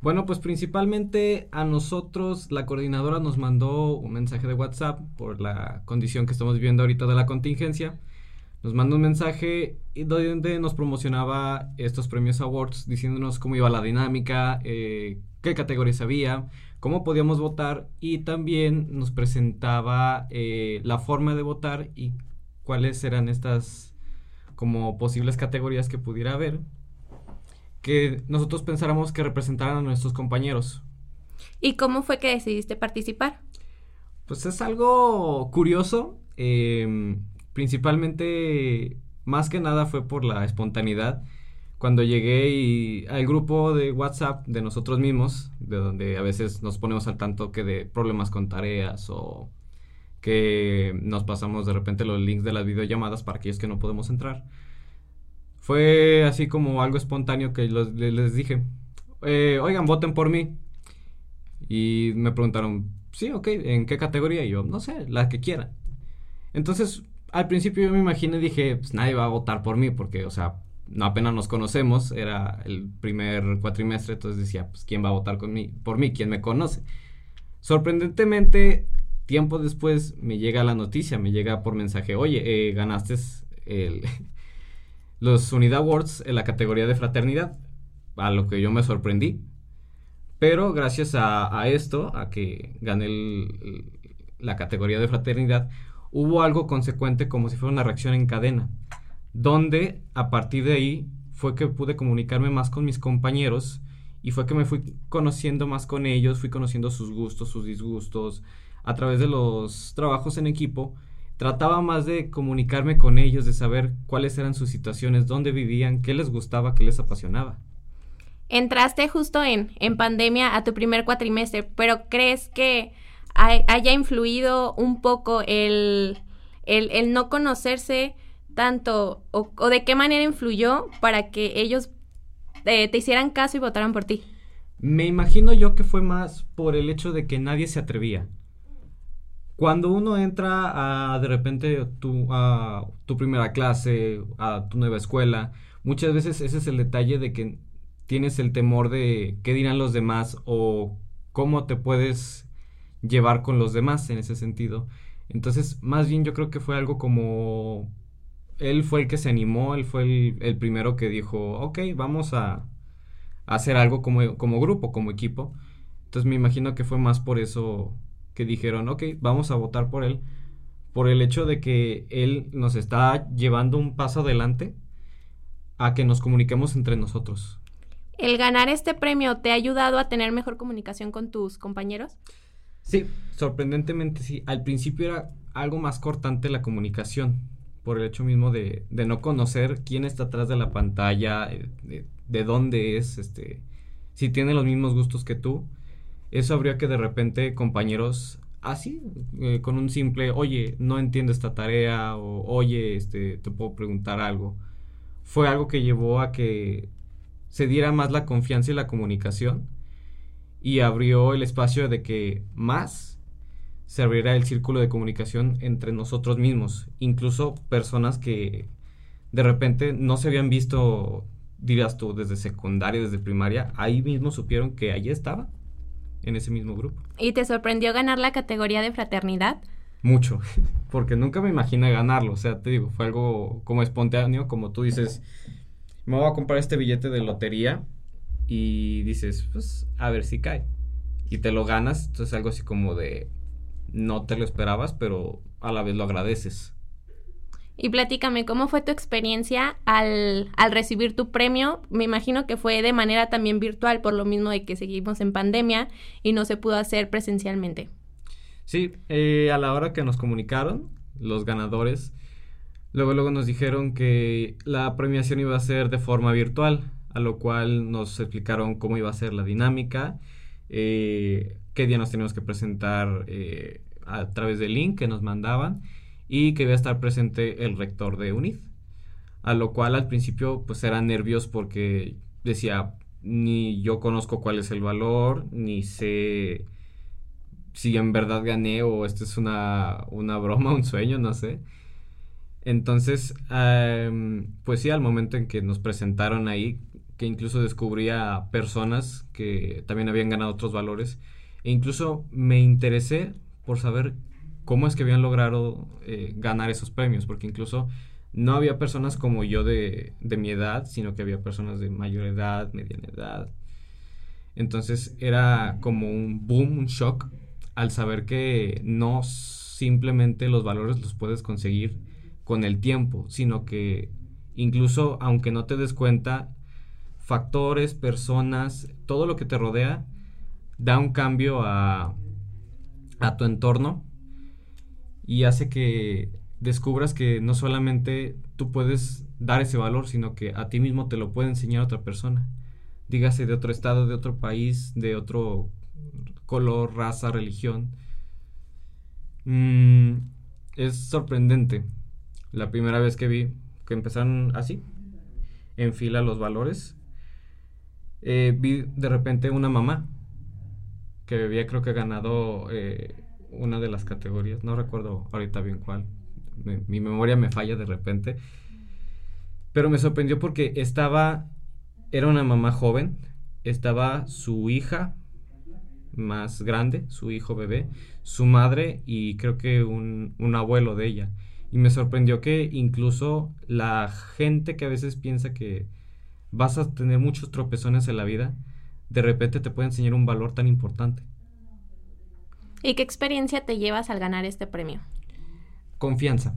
Bueno, pues principalmente a nosotros la coordinadora nos mandó un mensaje de WhatsApp por la condición que estamos viviendo ahorita de la contingencia. Nos mandó un mensaje y donde nos promocionaba estos premios awards diciéndonos cómo iba la dinámica, eh, qué categorías había, cómo podíamos votar y también nos presentaba eh, la forma de votar y cuáles eran estas como posibles categorías que pudiera haber que nosotros pensáramos que representaran a nuestros compañeros. ¿Y cómo fue que decidiste participar? Pues es algo curioso, eh, principalmente, más que nada fue por la espontaneidad. Cuando llegué y al grupo de WhatsApp de nosotros mismos, de donde a veces nos ponemos al tanto que de problemas con tareas o que nos pasamos de repente los links de las videollamadas para aquellos que no podemos entrar. Fue así como algo espontáneo que les dije, "Eh, oigan, voten por mí. Y me preguntaron, sí, ok, ¿en qué categoría? Y yo, no sé, la que quieran. Entonces, al principio yo me imaginé, dije, pues nadie va a votar por mí, porque, o sea, no apenas nos conocemos, era el primer cuatrimestre, entonces decía, pues, ¿quién va a votar con mí, por mí? ¿Quién me conoce? Sorprendentemente, tiempo después me llega la noticia, me llega por mensaje, oye, eh, ganaste el, [laughs] los Unidad Awards en la categoría de fraternidad, a lo que yo me sorprendí. Pero gracias a, esto, a que gané el- la categoría de fraternidad, hubo algo consecuente como si fuera una reacción en cadena, donde a partir de ahí fue que pude comunicarme más con mis compañeros y fue que me fui conociendo más con ellos, fui conociendo sus gustos, sus disgustos, a través de los trabajos en equipo. Trataba más de comunicarme con ellos, de saber cuáles eran sus situaciones, dónde vivían, qué les gustaba, qué les apasionaba. Entraste justo en, en pandemia a tu primer cuatrimestre, pero ¿crees que hay- haya influido un poco el, el, el no conocerse tanto o, o de qué manera influyó para que ellos eh, te hicieran caso y votaran por ti? Me imagino yo que fue más por el hecho de que nadie se atrevía. Cuando uno entra a de repente tu, a tu primera clase, a tu nueva escuela, muchas veces ese es el detalle de que tienes el temor de qué dirán los demás o cómo te puedes llevar con los demás en ese sentido. Entonces, más bien yo creo que fue algo como él fue el que se animó, él fue el, primero que dijo, ok, vamos a, a hacer algo como, como grupo, como equipo. Entonces me imagino que fue más por eso que dijeron, ok, vamos a votar por él, por el hecho de que él nos está llevando un paso adelante a que nos comuniquemos entre nosotros. ¿El ganar este premio te ha ayudado a tener mejor comunicación con tus compañeros? Sí, sorprendentemente sí. Al principio era algo más cortante la comunicación, por el hecho mismo de, de no conocer quién está atrás de la pantalla, eh, de, de dónde es, este, si tiene los mismos gustos que tú. Eso habría que de repente compañeros así, eh, con un simple, oye, no entiendo esta tarea, o oye, este, te puedo preguntar algo. Fue algo que llevó a que se diera más la confianza y la comunicación y abrió el espacio de que más se abriera el círculo de comunicación entre nosotros mismos, incluso personas que de repente no se habían visto, dirás tú, desde secundaria, desde primaria, ahí mismo supieron que allí estaba, en ese mismo grupo. ¿Y te sorprendió ganar la categoría de fraternidad? mucho, [laughs] porque nunca me imaginé ganarlo, o sea, te digo, fue algo como espontáneo, como tú dices, me voy a comprar este billete de lotería y dices, pues a ver si cae. Y te lo ganas, entonces algo así como de, no te lo esperabas, pero a la vez lo agradeces. Y platícame, ¿cómo fue tu experiencia al, al, recibir tu premio? Me imagino que fue de manera también virtual, por lo mismo de que seguimos en pandemia y no se pudo hacer presencialmente. Sí, eh, a la hora que nos comunicaron, los ganadores, luego, luego nos dijeron que la premiación iba a ser de forma virtual, a lo cual nos explicaron cómo iba a ser la dinámica, eh, qué día nos teníamos que presentar eh, a través del link que nos mandaban y que iba a estar presente el rector de UNID. A lo cual al principio pues eran nervios porque decía, ni yo conozco cuál es el valor, ni sé si en verdad gané o esto es una, una broma, un sueño, no sé. Entonces, pues sí, al momento en que nos presentaron ahí, que incluso descubría personas que también habían ganado otros valores, e incluso me interesé por saber cómo es que habían logrado eh, ganar esos premios, porque incluso no había personas como yo de, de, mi edad, sino que había personas de mayor edad, mediana edad. Entonces era como un boom, un shock, al saber que no simplemente los valores los puedes conseguir con el tiempo, sino que incluso aunque no te des cuenta, factores, personas, todo lo que te rodea, da un cambio a, a tu entorno y hace que descubras que no solamente tú puedes dar ese valor, sino que a ti mismo te lo puede enseñar otra persona. Dígase de otro estado, de otro país, de otro color, raza, religión. Mm, es sorprendente. La primera vez que vi que empezaron así, en fila los valores, eh, vi de repente una mamá que había creo que ganado eh, una de las categorías, no recuerdo ahorita bien cuál, mi memoria me falla de repente, pero me sorprendió porque estaba, era una mamá joven, estaba su hija más grande, su hijo bebé, su madre y creo que un, un abuelo de ella. Y me sorprendió que incluso la gente que a veces piensa que vas a tener muchos tropezones en la vida, de repente te puede enseñar un valor tan importante. ¿Y qué experiencia te llevas al ganar este premio? Confianza.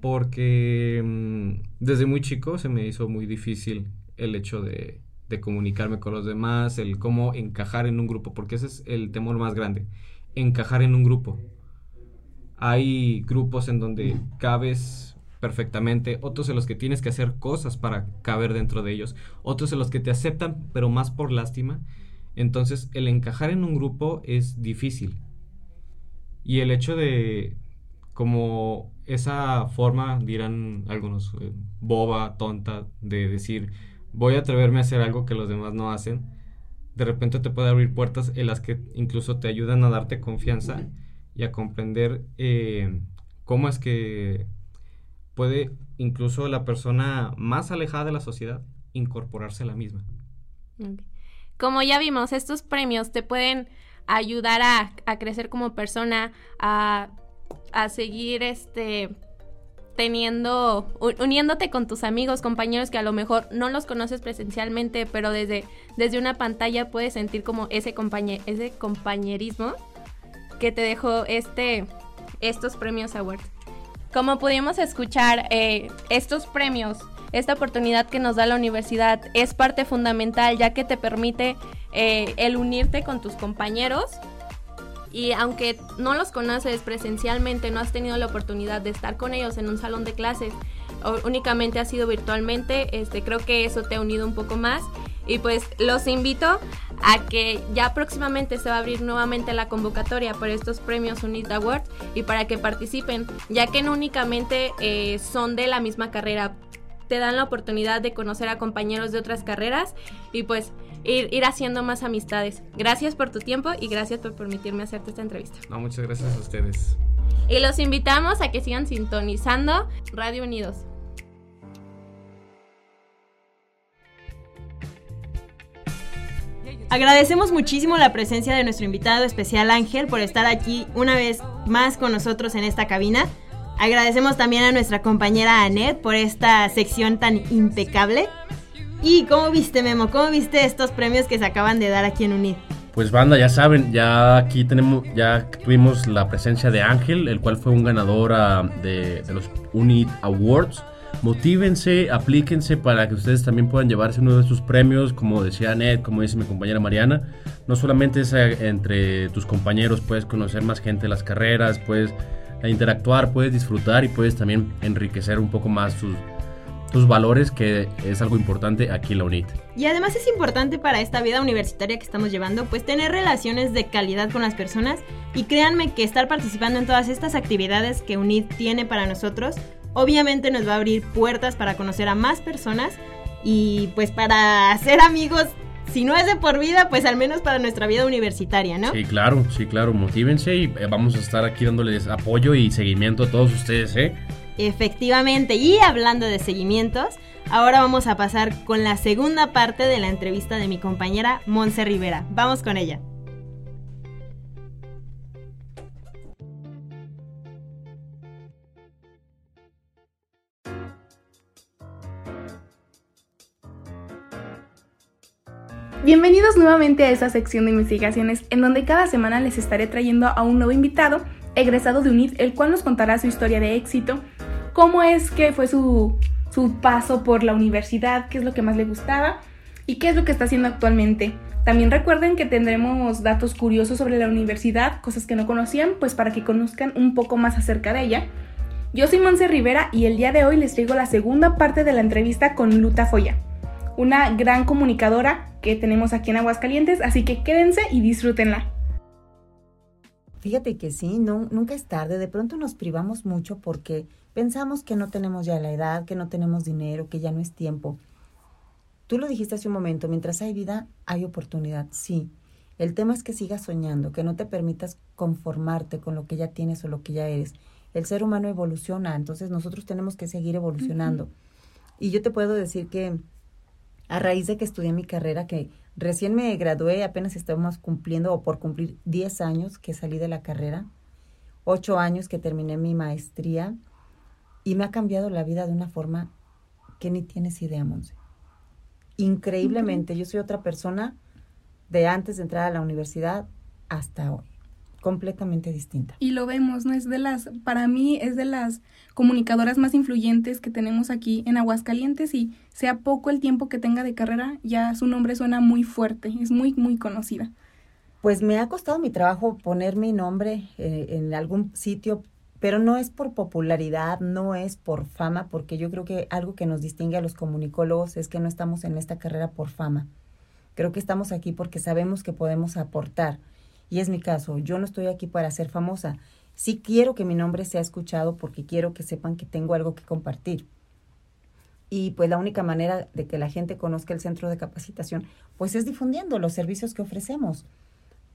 Porque mm, desde muy chico se me hizo muy difícil el hecho de, de comunicarme con los demás, el cómo encajar en un grupo, porque ese es el temor más grande, encajar en un grupo. Hay grupos en donde cabes perfectamente, otros en los que tienes que hacer cosas para caber dentro de ellos, otros en los que te aceptan, pero más por lástima, entonces, el encajar en un grupo es difícil. Y el hecho de, como esa forma, dirán algunos, eh, boba, tonta, de decir, voy a atreverme a hacer algo que los demás no hacen, de repente te puede abrir puertas en las que incluso te ayudan a darte confianza y a comprender eh, cómo es que puede incluso la persona más alejada de la sociedad incorporarse a la misma. Como ya vimos, estos premios te pueden ayudar a, crecer como persona, a, seguir este teniendo, uniéndote con tus amigos, compañeros que a lo mejor no los conoces presencialmente, pero desde, desde una pantalla puedes sentir como ese, ese compañerismo que te dejó este, estos premios Award. Como pudimos escuchar, eh, estos premios esta oportunidad que nos da la universidad es parte fundamental ya que te permite eh, el unirte con tus compañeros. Y aunque no los conoces presencialmente, no has tenido la oportunidad de estar con ellos en un salón de clases, únicamente ha sido virtualmente, este, creo que eso te ha unido un poco más y pues los invito a que ya próximamente se va a abrir nuevamente la convocatoria para estos premios UNIT Award y para que participen, ya que no únicamente eh, son de la misma carrera, te dan la oportunidad de conocer a compañeros de otras carreras y pues ir, haciendo más amistades. Gracias por tu tiempo y gracias por permitirme hacerte esta entrevista. No, muchas gracias a ustedes. Y los invitamos a que sigan sintonizando Radio Unidos. Agradecemos muchísimo la presencia de nuestro invitado especial Ángel por estar aquí una vez más con nosotros en esta cabina. Agradecemos también a nuestra compañera Anet por esta sección tan impecable. ¿Y cómo viste, Memo? ¿Cómo viste estos premios que se acaban de dar aquí en UNID? Pues banda, ya saben, ya aquí tenemos, ya tuvimos la presencia de Ángel, el cual fue un ganador ah, de, de los UNID Awards. Motívense, aplíquense para que ustedes también puedan llevarse uno de sus premios, como decía Ned, como dice mi compañera Mariana. No solamente es eh, entre tus compañeros, puedes conocer más gente de las carreras, puedes eh, interactuar, puedes disfrutar y puedes también enriquecer un poco más tus, tus valores, que es algo importante aquí en la UNIT. Y además es importante para esta vida universitaria que estamos llevando, pues tener relaciones de calidad con las personas y créanme que estar participando en todas estas actividades que UNIT tiene para nosotros, obviamente nos va a abrir puertas para conocer a más personas y pues para hacer amigos, si no es de por vida, pues al menos para nuestra vida universitaria, ¿no? Sí, claro, sí, claro, motívense y eh, vamos a estar aquí dándoles apoyo y seguimiento a todos ustedes, ¿eh? Efectivamente, y hablando de seguimientos, ahora vamos a pasar con la segunda parte de la entrevista de mi compañera Monse Rivera. Vamos con ella. Bienvenidos nuevamente a esta sección de investigaciones en donde cada semana les estaré trayendo a un nuevo invitado egresado de UNIT, el cual nos contará su historia de éxito, cómo es que fue su, su paso por la universidad, qué es lo que más le gustaba y qué es lo que está haciendo actualmente. También recuerden que tendremos datos curiosos sobre la universidad, cosas que no conocían, pues para que conozcan un poco más acerca de ella. Yo soy Monse Rivera y el día de hoy les traigo la segunda parte de la entrevista con Luta Foya, una gran comunicadora que tenemos aquí en Aguascalientes, así que quédense y disfrútenla. Fíjate que sí, no, nunca es tarde. De pronto nos privamos mucho porque pensamos que no tenemos ya la edad, que no tenemos dinero, que ya no es tiempo. Tú lo dijiste hace un momento, mientras hay vida, hay oportunidad, sí. El tema es que sigas soñando, que no te permitas conformarte con lo que ya tienes o lo que ya eres. El ser humano evoluciona, entonces nosotros tenemos que seguir evolucionando. Y yo te puedo decir que a raíz de que estudié mi carrera, que recién me gradué, apenas estamos cumpliendo o por cumplir 10 años que salí de la carrera, 8 años que terminé mi maestría y me ha cambiado la vida de una forma que ni tienes idea, Monse. Increíblemente, yo soy otra persona de antes de entrar a la universidad hasta hoy completamente distinta. Y lo vemos, ¿no? Es de las, para mí es de las comunicadoras más influyentes que tenemos aquí en Aguascalientes y sea poco el tiempo que tenga de carrera, ya su nombre suena muy fuerte, es muy, muy conocida. Pues me ha costado mi trabajo poner mi nombre eh, en algún sitio, pero no es por popularidad, no es por fama, porque yo creo que algo que nos distingue a los comunicólogos es que no estamos en esta carrera por fama. Creo que estamos aquí porque sabemos que podemos aportar y es mi caso, yo no estoy aquí para ser famosa. Sí quiero que mi nombre sea escuchado porque quiero que sepan que tengo algo que compartir. Y pues la única manera de que la gente conozca el centro de capacitación, pues es difundiendo los servicios que ofrecemos.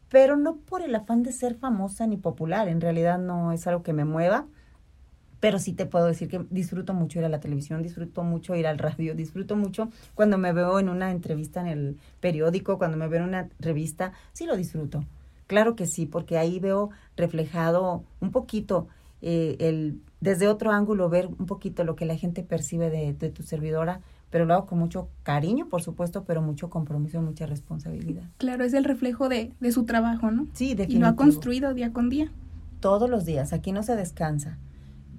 Pero no por el afán de ser famosa ni popular, en realidad no es algo que me mueva, pero sí te puedo decir que disfruto mucho ir a la televisión, disfruto mucho ir al radio, disfruto mucho cuando me veo en una entrevista en el periódico, cuando me veo en una revista, sí lo disfruto. Claro que sí, porque ahí veo reflejado un poquito eh, el desde otro ángulo ver un poquito lo que la gente percibe de, tu servidora, pero lo hago con mucho cariño, por supuesto, pero mucho compromiso y mucha responsabilidad. Claro, es el reflejo de, de su trabajo, ¿no? Sí, definitivo. Y lo ha construido día con día. Todos los días, aquí no se descansa.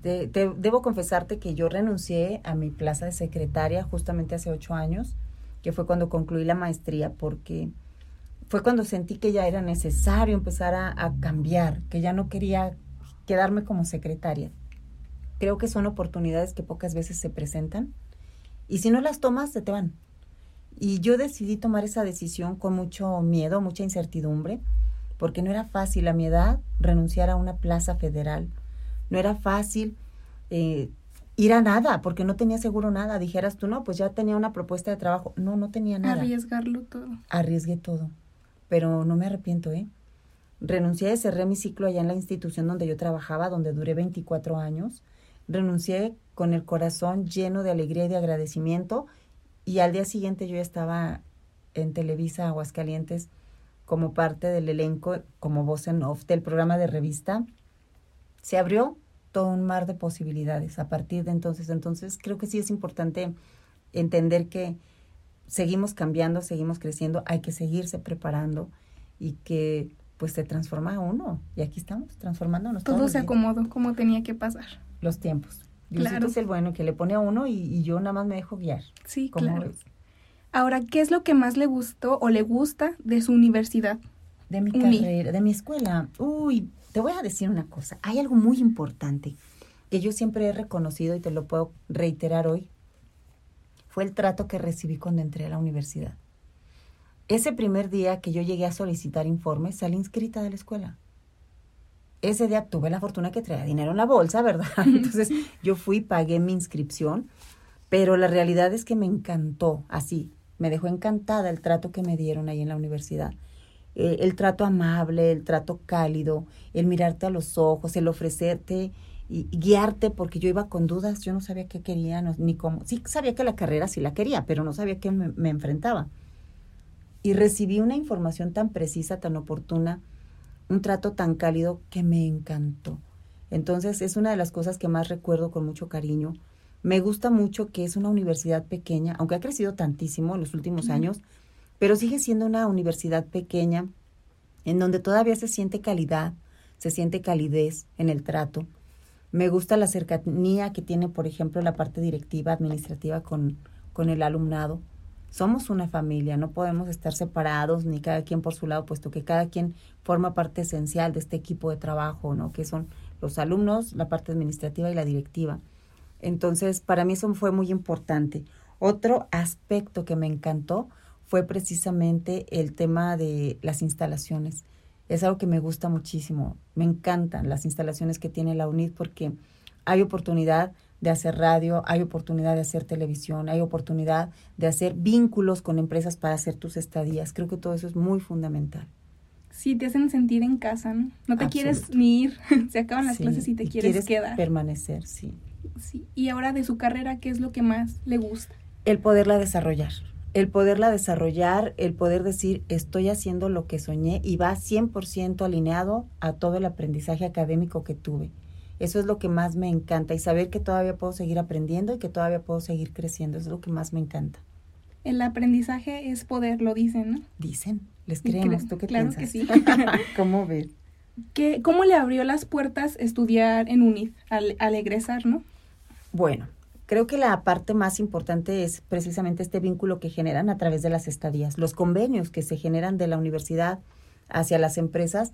te, debo confesarte que yo renuncié a mi plaza de secretaria justamente hace ocho años, que fue cuando concluí la maestría, porque fue cuando sentí que ya era necesario empezar a, cambiar, que ya no quería quedarme como secretaria. Creo que son oportunidades que pocas veces se presentan y si no las tomas, se te van. Y yo decidí tomar esa decisión con mucho miedo, mucha incertidumbre, porque no era fácil a mi edad renunciar a una plaza federal. No era fácil eh, ir a nada, porque no tenía seguro nada. Dijeras tú, no, pues ya tenía una propuesta de trabajo. No, no tenía nada. Arriesgarlo todo. Arriesgué todo pero no me arrepiento, ¿eh? Renuncié, cerré mi ciclo allá en la institución donde yo trabajaba, donde duré 24 años. Renuncié con el corazón lleno de alegría y de agradecimiento y al día siguiente yo ya estaba en Televisa Aguascalientes como parte del elenco, como voz en off del programa de revista, se abrió todo un mar de posibilidades a partir de entonces. Entonces creo que sí es importante entender que seguimos cambiando, seguimos creciendo, hay que seguirse preparando y que pues se transforma uno. Y aquí estamos, transformándonos. Todo todos se acomodó como tenía que pasar. Los tiempos. Diosito Claro. es el bueno que le pone a uno y, y yo nada más me dejo guiar. Sí, ¿Cómo claro. Ahora, ¿qué es lo que más le gustó o le gusta de su universidad? De mi carrera, de mi escuela. Uy, te voy a decir una cosa. Hay algo muy importante que yo siempre he reconocido y te lo puedo reiterar hoy. Fue el trato que recibí cuando entré a la universidad. Ese primer día que yo llegué a solicitar informes, salí inscrita de la escuela. Ese día tuve la fortuna que traía dinero en la bolsa, ¿verdad? [laughs] Entonces yo fui, pagué mi inscripción, pero la realidad es que me encantó, así, me dejó encantada el trato que me dieron ahí en la universidad. Eh, el trato amable, el trato cálido, el mirarte a los ojos, el ofrecerte y, y guiarte, porque yo iba con dudas, yo no sabía qué quería, no- ni cómo. Sí sabía que la carrera sí la quería, pero no sabía qué me, me enfrentaba. Y recibí una información tan precisa, tan oportuna, un trato tan cálido que me encantó. Entonces es una de las cosas que más recuerdo con mucho cariño. Me gusta mucho que es una universidad pequeña, aunque ha crecido tantísimo en los últimos años, pero sigue siendo una universidad pequeña en donde todavía se siente calidad, se siente calidez en el trato. Me gusta la cercanía que tiene, por ejemplo, la parte directiva, administrativa con, con el alumnado. Somos una familia, no podemos estar separados ni cada quien por su lado, puesto que cada quien forma parte esencial de este equipo de trabajo, ¿no? Que son los alumnos, la parte administrativa y la directiva. Entonces, para mí eso fue muy importante. Otro aspecto que me encantó fue precisamente el tema de las instalaciones. Es algo que me gusta muchísimo. Me encantan las instalaciones que tiene la UNID porque hay oportunidad de hacer radio, hay oportunidad de hacer televisión, hay oportunidad de hacer vínculos con empresas para hacer tus estadías. Creo que todo eso es muy fundamental. Sí, te hacen sentir en casa, ¿no? No te quieres ni ir, [laughs] se acaban las Sí, clases y te quieres, quieres quedar. permanecer, sí. Sí. Y ahora de su carrera, ¿qué es lo que más le gusta? el poderla desarrollar. El poderla desarrollar, el poder decir, estoy haciendo lo que soñé y va 100% alineado a todo el aprendizaje académico que tuve. Eso es lo que más me encanta y saber que todavía puedo seguir aprendiendo y que todavía puedo seguir creciendo. Es lo que más me encanta. El aprendizaje es poder, lo dicen, ¿no? Dicen, les creemos. cre- ¿Tú qué claro piensas? que sí. [laughs] ¿Cómo ves? ¿Qué, ¿Cómo le abrió las puertas estudiar en UNID al, al egresar, no? Bueno, creo que la parte más importante es precisamente este vínculo que generan a través de las estadías, los convenios que se generan de la universidad hacia las empresas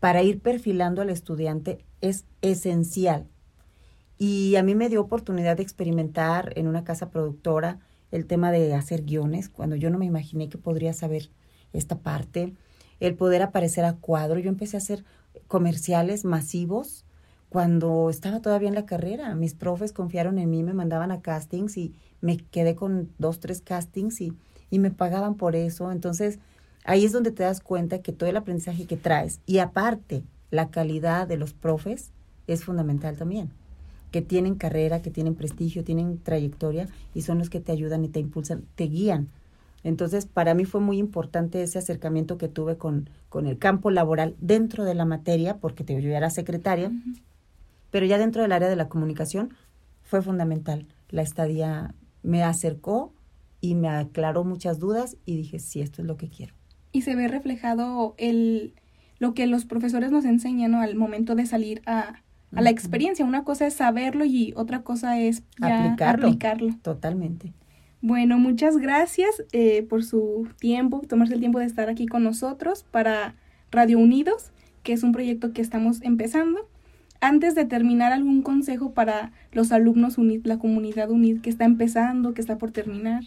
para ir perfilando al estudiante es esencial. Y a mí me dio oportunidad de experimentar en una casa productora el tema de hacer guiones, cuando yo no me imaginé que podría saber esta parte, el poder aparecer a cuadro. Yo empecé a hacer comerciales masivos cuando estaba todavía en la carrera. Mis profes confiaron en mí, me mandaban a castings y me quedé con dos, tres castings y, me pagaban por eso. Entonces, ahí es donde te das cuenta que todo el aprendizaje que traes y aparte la calidad de los profes es fundamental también que tienen carrera, que tienen prestigio, tienen trayectoria y son los que te ayudan y te impulsan, te guían. Entonces, para mí fue muy importante ese acercamiento que tuve con, con el campo laboral dentro de la materia, porque te, yo era secretaria, pero ya dentro del área de la comunicación fue fundamental. La estadía me acercó y me aclaró muchas dudas y dije, sí, esto es lo que quiero. Y se ve reflejado el, lo que los profesores nos enseñan, ¿no? Al momento de salir a, a la experiencia. Una cosa es saberlo y otra cosa es ya Aplicarlo. aplicarlo. Totalmente. Bueno, muchas gracias eh, por su tiempo, tomarse el tiempo de estar aquí con nosotros para Radio Unidos, que es un proyecto que estamos empezando. Antes de terminar, algún consejo para los alumnos UNID, la comunidad UNID que está empezando, que está por terminar.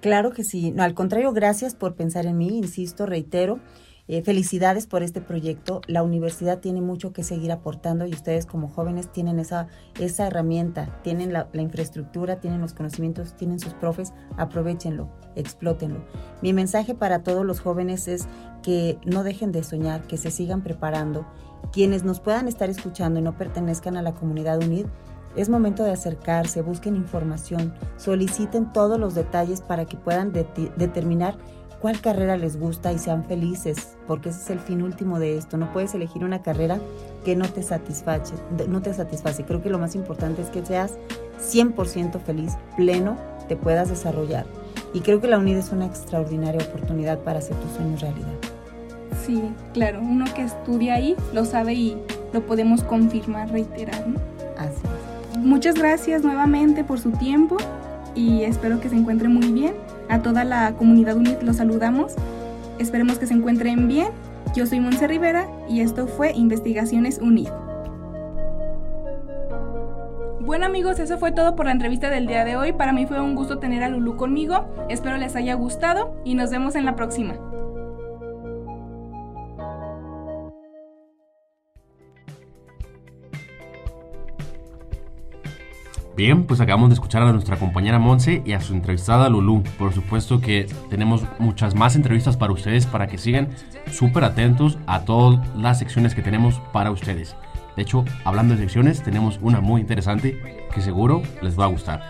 Claro que sí. No, al contrario, gracias por pensar en mí, insisto, reitero. eh, felicidades por este proyecto. La universidad tiene mucho que seguir aportando y ustedes como jóvenes tienen esa, esa herramienta, tienen la, la infraestructura, tienen los conocimientos, tienen sus profes, aprovechenlo, explótenlo. Mi mensaje para todos los jóvenes es que no dejen de soñar, que se sigan preparando. Quienes nos puedan estar escuchando y no pertenezcan a la comunidad UNID, es momento de acercarse, busquen información, soliciten todos los detalles para que puedan de- determinar cuál carrera les gusta y sean felices, porque ese es el fin último de esto. No puedes elegir una carrera que no te satisface, no te satisface. Creo que lo más importante es que seas 100% feliz, pleno, te puedas desarrollar. Y creo que la UNID es una extraordinaria oportunidad para hacer tus sueños realidad. Sí, claro, uno que estudia ahí lo sabe y lo podemos confirmar, reiterar. ¿no? Así es. Muchas gracias nuevamente por su tiempo y espero que se encuentre muy bien. A toda la comunidad UNID los saludamos. Esperemos que se encuentren bien. Yo soy Monse Rivera y esto fue Investigaciones UNID. Bueno amigos, eso fue todo por la entrevista del día de hoy. Para mí fue un gusto tener a Lulu conmigo. Espero les haya gustado y nos vemos en la próxima. Bien, pues acabamos de escuchar a nuestra compañera Monse y a su entrevistada Lulu. Por supuesto que tenemos muchas más entrevistas para ustedes para que sigan súper atentos a todas las secciones que tenemos para ustedes. De hecho, hablando de secciones, tenemos una muy interesante que seguro les va a gustar.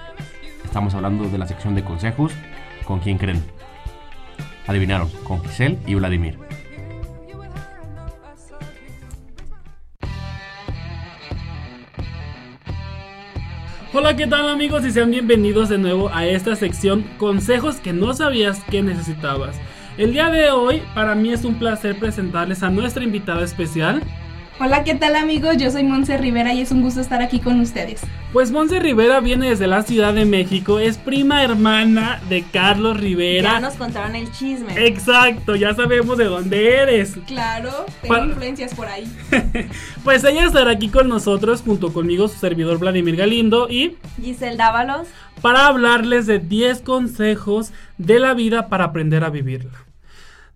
Estamos hablando de la sección de consejos. ¿Con quién creen? Adivinaron, con Giselle y Vladimir. Hola, ¿qué tal amigos? Y sean bienvenidos de nuevo a esta sección Consejos que no sabías que necesitabas. El día de hoy para mí es un placer presentarles a nuestra invitada especial. Hola, ¿qué tal amigos? Yo soy Monse Rivera y es un gusto estar aquí con ustedes. Pues Monse Rivera viene desde la Ciudad de México, es prima hermana de Carlos Rivera. Ya nos contaron el chisme. Exacto, ya sabemos de dónde eres. Claro, tengo Pa- influencias por ahí. [laughs] Pues ella estará aquí con nosotros junto conmigo su servidor Vladimir Galindo y Giselle Dávalos. para hablarles de 10 consejos de la vida para aprender a vivirla.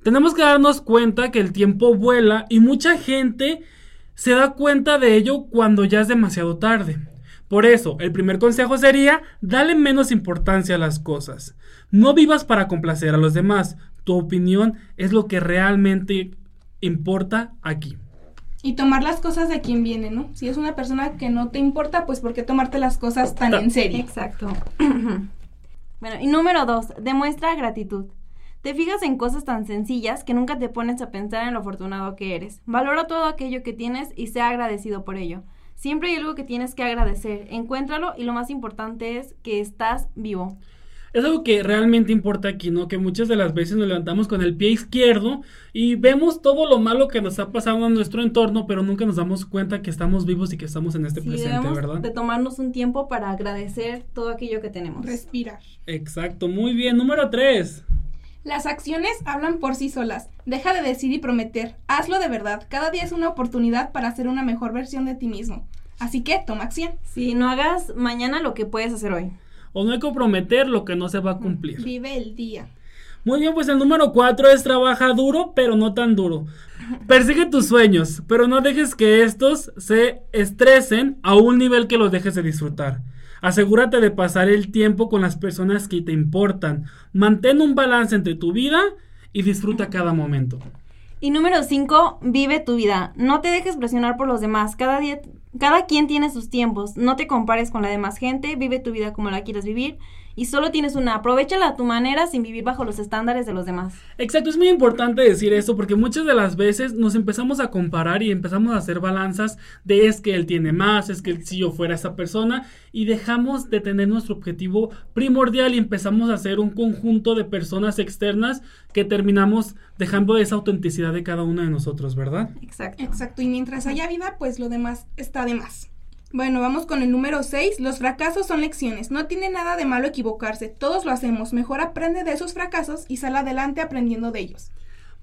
Tenemos que darnos cuenta que el tiempo vuela y mucha gente se da cuenta de ello cuando ya es demasiado tarde. Por eso, el primer consejo sería, dale menos importancia a las cosas. No vivas para complacer a los demás. Tu opinión es lo que realmente importa aquí. Y tomar las cosas de quien viene, ¿no? Si es una persona que no te importa, pues ¿por qué tomarte las cosas tan en serio? Exacto. [clears throat] bueno, y número dos, demuestra gratitud. Te fijas en cosas tan sencillas que nunca te pones a pensar en lo afortunado que eres. Valora todo aquello que tienes y sea agradecido por ello. Siempre hay algo que tienes que agradecer. Encuéntralo y lo más importante es que estás vivo. Es algo que realmente importa aquí, ¿no? Que muchas de las veces nos levantamos con el pie izquierdo y vemos todo lo malo que nos ha pasado en nuestro entorno, pero nunca nos damos cuenta que estamos vivos y que estamos en este Sí, presente, debemos ¿verdad? de tomarnos un tiempo para agradecer todo aquello que tenemos. Respirar. Exacto, muy bien. Número 3. Las acciones hablan por sí solas. Deja de decir y prometer. Hazlo de verdad. Cada día es una oportunidad para hacer una mejor versión de ti mismo. Así que toma acción. Sí, no hagas mañana lo que puedes hacer hoy. O no hay que comprometer lo que no se va a cumplir. Vive el día. Muy bien, pues el número 4 es trabaja duro, pero no tan duro. [laughs] Persigue tus sueños, pero no dejes que estos se estresen a un nivel que los dejes de disfrutar. Asegúrate de pasar el tiempo con las personas que te importan. Mantén un balance entre tu vida y disfruta cada momento. Y número 5, vive tu vida. No te dejes presionar por los demás. Cada día, cada quien tiene sus tiempos. No te compares con la demás gente. Vive tu vida como la quieres vivir. Y solo tienes una. Aprovechala a tu manera sin vivir bajo los estándares de los demás. Exacto, es muy importante decir esto porque muchas de las veces nos empezamos a comparar y empezamos a hacer balanzas de es que él tiene más, es que si yo fuera esa persona y dejamos de tener nuestro objetivo primordial y empezamos a hacer un conjunto de personas externas que terminamos dejando esa autenticidad de cada uno de nosotros, ¿verdad? Exacto. Exacto. Y mientras haya vida, pues lo demás está de más. Bueno, vamos con el número 6. Los fracasos son lecciones. No tiene nada de malo equivocarse. Todos lo hacemos. Mejor aprende de esos fracasos y sal adelante aprendiendo de ellos.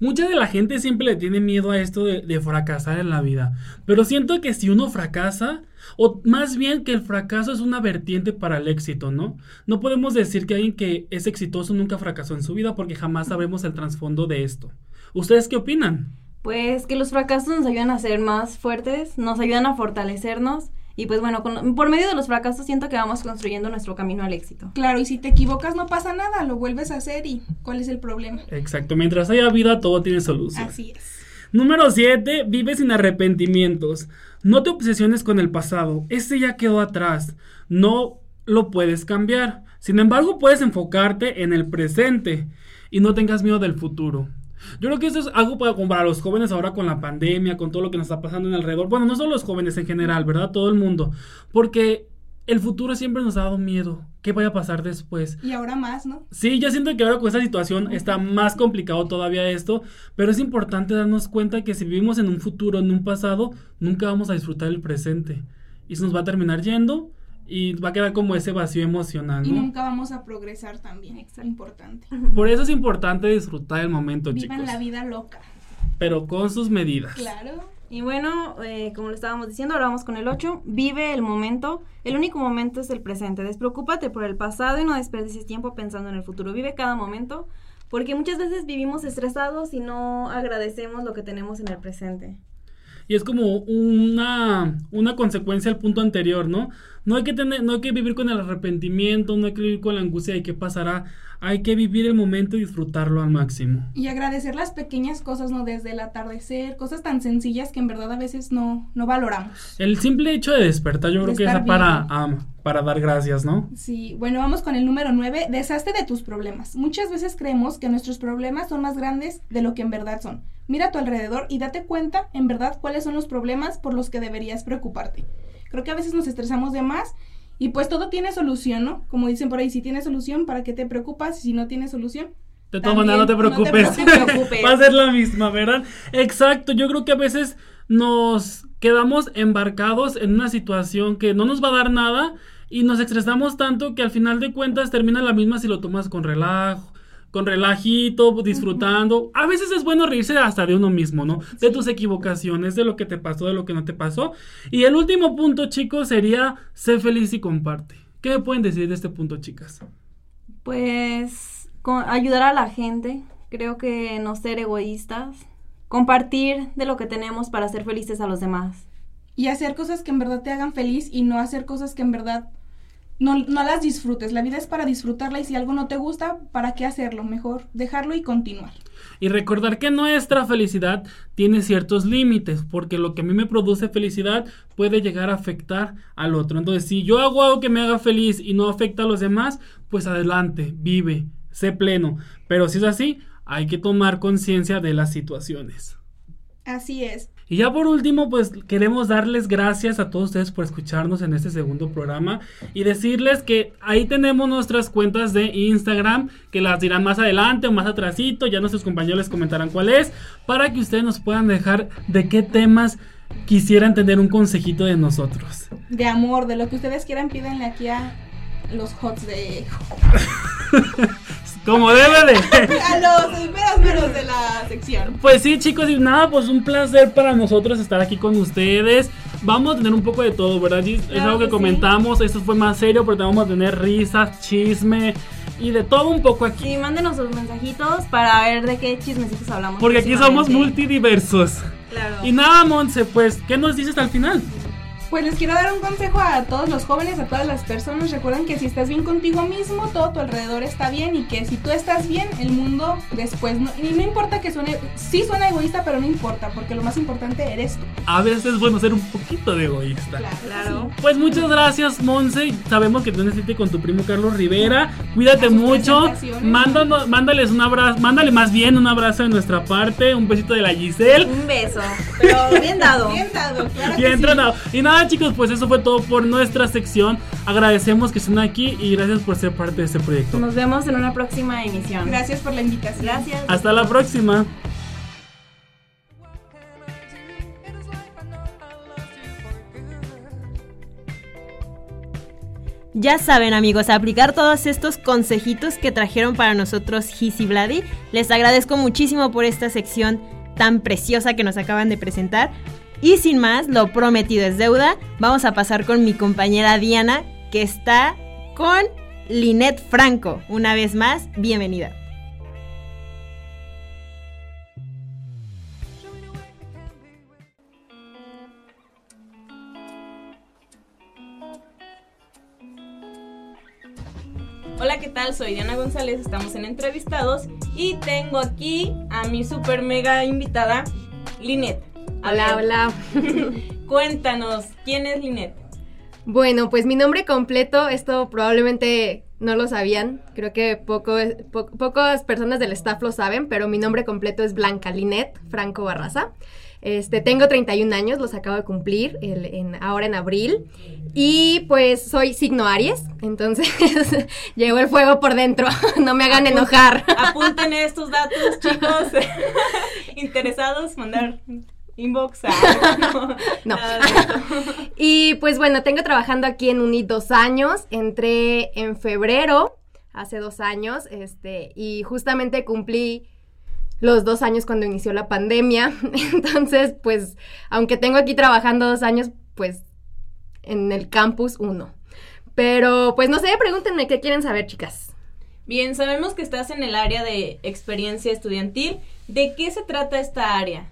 Mucha de la gente siempre le tiene miedo a esto de, de fracasar en la vida, pero siento que si uno fracasa, o más bien que el fracaso es una vertiente para el éxito, ¿no? No podemos decir que alguien que es exitoso nunca fracasó en su vida porque jamás sabremos el trasfondo de esto. ¿Ustedes qué opinan? Pues que los fracasos nos ayudan a ser más fuertes, nos ayudan a fortalecernos. Y pues bueno, con- por medio de los fracasos siento que vamos construyendo nuestro camino al éxito. Claro, y si te equivocas no pasa nada, lo vuelves a hacer y ¿cuál es el problema? Exacto, mientras haya vida todo tiene solución. Así es. Número 7. Vive sin arrepentimientos. No te obsesiones con el pasado. Ese ya quedó atrás. No lo puedes cambiar. Sin embargo, puedes enfocarte en el presente y no tengas miedo del futuro. Yo creo que eso es algo para, para los jóvenes ahora con la pandemia, con todo lo que nos está pasando en alrededor. Bueno, no solo los jóvenes en general, ¿verdad? Todo el mundo. Porque el futuro siempre nos ha dado miedo. ¿Qué vaya a pasar después? Y ahora más, ¿no? Sí, yo siento que ahora con esta situación está más complicado todavía esto, pero es importante darnos cuenta que si vivimos en un futuro, en un pasado, nunca vamos a disfrutar el presente. Y se nos va a terminar yendo y va a quedar como ese vacío emocional, Y nunca vamos a progresar también. Es importante. Por eso es importante disfrutar el momento, Vivan chicos. la vida loca. Pero con sus medidas. Claro. Y bueno, eh, como lo estábamos diciendo, ahora vamos con el 8. Vive el momento. El único momento es el presente. Despreocúpate por el pasado y no desperdicies tiempo pensando en el futuro. Vive cada momento. Porque muchas veces vivimos estresados y no agradecemos lo que tenemos en el presente. Y es como una, una consecuencia al punto anterior, ¿no? No hay que tener, no hay que vivir con el arrepentimiento, no hay que vivir con la angustia de qué pasará. Hay que vivir el momento y disfrutarlo al máximo. Y agradecer las pequeñas cosas, ¿no? Desde el atardecer, cosas tan sencillas que en verdad a veces no, no valoramos. El simple hecho de despertar, yo creo que es para, ah, para dar gracias, ¿no? Sí, bueno, vamos con el número 9. Deshazte de tus problemas. Muchas veces creemos que nuestros problemas son más grandes de lo que en verdad son. Mira a tu alrededor y date cuenta en verdad cuáles son los problemas por los que deberías preocuparte. Creo que a veces nos estresamos de más y pues todo tiene solución, ¿no? Como dicen por ahí, si tiene solución, ¿para qué te preocupas? Y si no tiene solución, De todas maneras, no te preocupes. no te [laughs] preocupes. Va a ser la misma, ¿verdad? Exacto. Yo creo que a veces nos quedamos embarcados en una situación que no nos va a dar nada y nos estresamos tanto que al final de cuentas termina la misma si lo tomas con relajo. Con relajito, disfrutando. A veces es bueno reírse hasta de uno mismo, ¿no? De tus equivocaciones, de lo que te pasó, de lo que no te pasó. Y el último punto, chicos, sería ser feliz y comparte. ¿Qué me pueden decir de este punto, chicas? Pues con- ayudar a la gente, creo que no ser egoístas, compartir de lo que tenemos para ser felices a los demás. y hacer cosas que en verdad te hagan feliz y no hacer cosas que en verdad no, no las disfrutes. La vida es para disfrutarla y si algo no te gusta, ¿para qué hacerlo? Mejor dejarlo y continuar. Y recordar que nuestra felicidad tiene ciertos límites, porque lo que a mí me produce felicidad puede llegar a afectar al otro. Entonces, si yo hago algo que me haga feliz y no afecta a los demás, pues adelante, vive, sé pleno. Pero si es así, hay que tomar conciencia de las situaciones. Así es. Y ya por último, pues queremos darles gracias a todos ustedes por escucharnos en este segundo programa y decirles que ahí tenemos nuestras cuentas de Instagram, que las dirán más adelante o más atrasito, ya nuestros compañeros les comentarán cuál es, para que ustedes nos puedan dejar de qué temas quisieran tener un consejito de nosotros. De amor, de lo que ustedes quieran, pídanle aquí a los hots de... [laughs] Como debe de... [laughs] a los meros meros de la sección. Pues sí, chicos, y nada, pues un placer para nosotros estar aquí con ustedes. Vamos a tener un poco de todo, ¿verdad, Gis? es algo que que sí. comentamos, esto fue más serio, pero vamos a tener risas, chisme y de todo un poco aquí. Sí, mándenos sus mensajitos para ver de qué chismecitos hablamos. Porque aquí somos multidiversos. Claro. Y nada, Monse, pues, ¿qué nos dices al final? Pues les quiero dar un consejo a todos los jóvenes, a todas las personas. Recuerden que si estás bien contigo mismo, todo tu alrededor está bien y que si tú estás bien, el mundo después no. Y no importa que suene, sí suena egoísta, pero no importa, porque lo más importante eres tú. A veces es bueno ser un poquito de egoísta. Claro. Pues muchas gracias, Monse. Sabemos que tú necesitas con tu primo Carlos Rivera. Cuídate mucho. Mándanos, mándales un abrazo, mándale más bien un abrazo de nuestra parte, un besito de la Giselle. Un beso, pero bien dado. Bien dado, claro. Y que sí. entrenado. Y nada, chicos, pues eso fue todo por nuestra sección. Agradecemos que estén aquí y gracias por ser parte de este proyecto. Nos vemos en una próxima emisión. Gracias por la invitación. Gracias. Hasta la próxima. Ya saben amigos, aplicar todos estos consejitos que trajeron para nosotros His y Vladi. Les agradezco muchísimo por esta sección tan preciosa que nos acaban de presentar. Y sin más, lo prometido es deuda. Vamos a pasar con mi compañera Diana, que está con Linet Franco. Una vez más, bienvenida. Hola, ¿qué tal? Soy Diana González, estamos en Entrevistados y tengo aquí a mi super mega invitada, Linet. Hola, hola. [laughs] Cuéntanos, ¿quién es Linet? Bueno, pues mi nombre completo, esto probablemente no lo sabían, creo que poco, po- pocas personas del staff lo saben, pero mi nombre completo es Blanca Linet Franco Barraza. Este, tengo 31 años, los acabo de cumplir el- en- ahora en abril. Y pues soy signo Aries, entonces [laughs] llevo el fuego por dentro, [laughs] no me hagan enojar. Apunten estos datos, chicos. Interesados, mandar inbox a... [laughs] No. [laughs] Y pues bueno, tengo trabajando aquí en UNI dos años. Entré en febrero, hace dos años, este, y justamente cumplí los dos años cuando inició la pandemia. [laughs] Entonces, pues, aunque tengo aquí trabajando dos años, pues, en el campus uno. Pero, pues, no sé, pregúntenme qué quieren saber, chicas. Bien, sabemos que estás en el área de experiencia estudiantil. ¿De qué se trata esta área?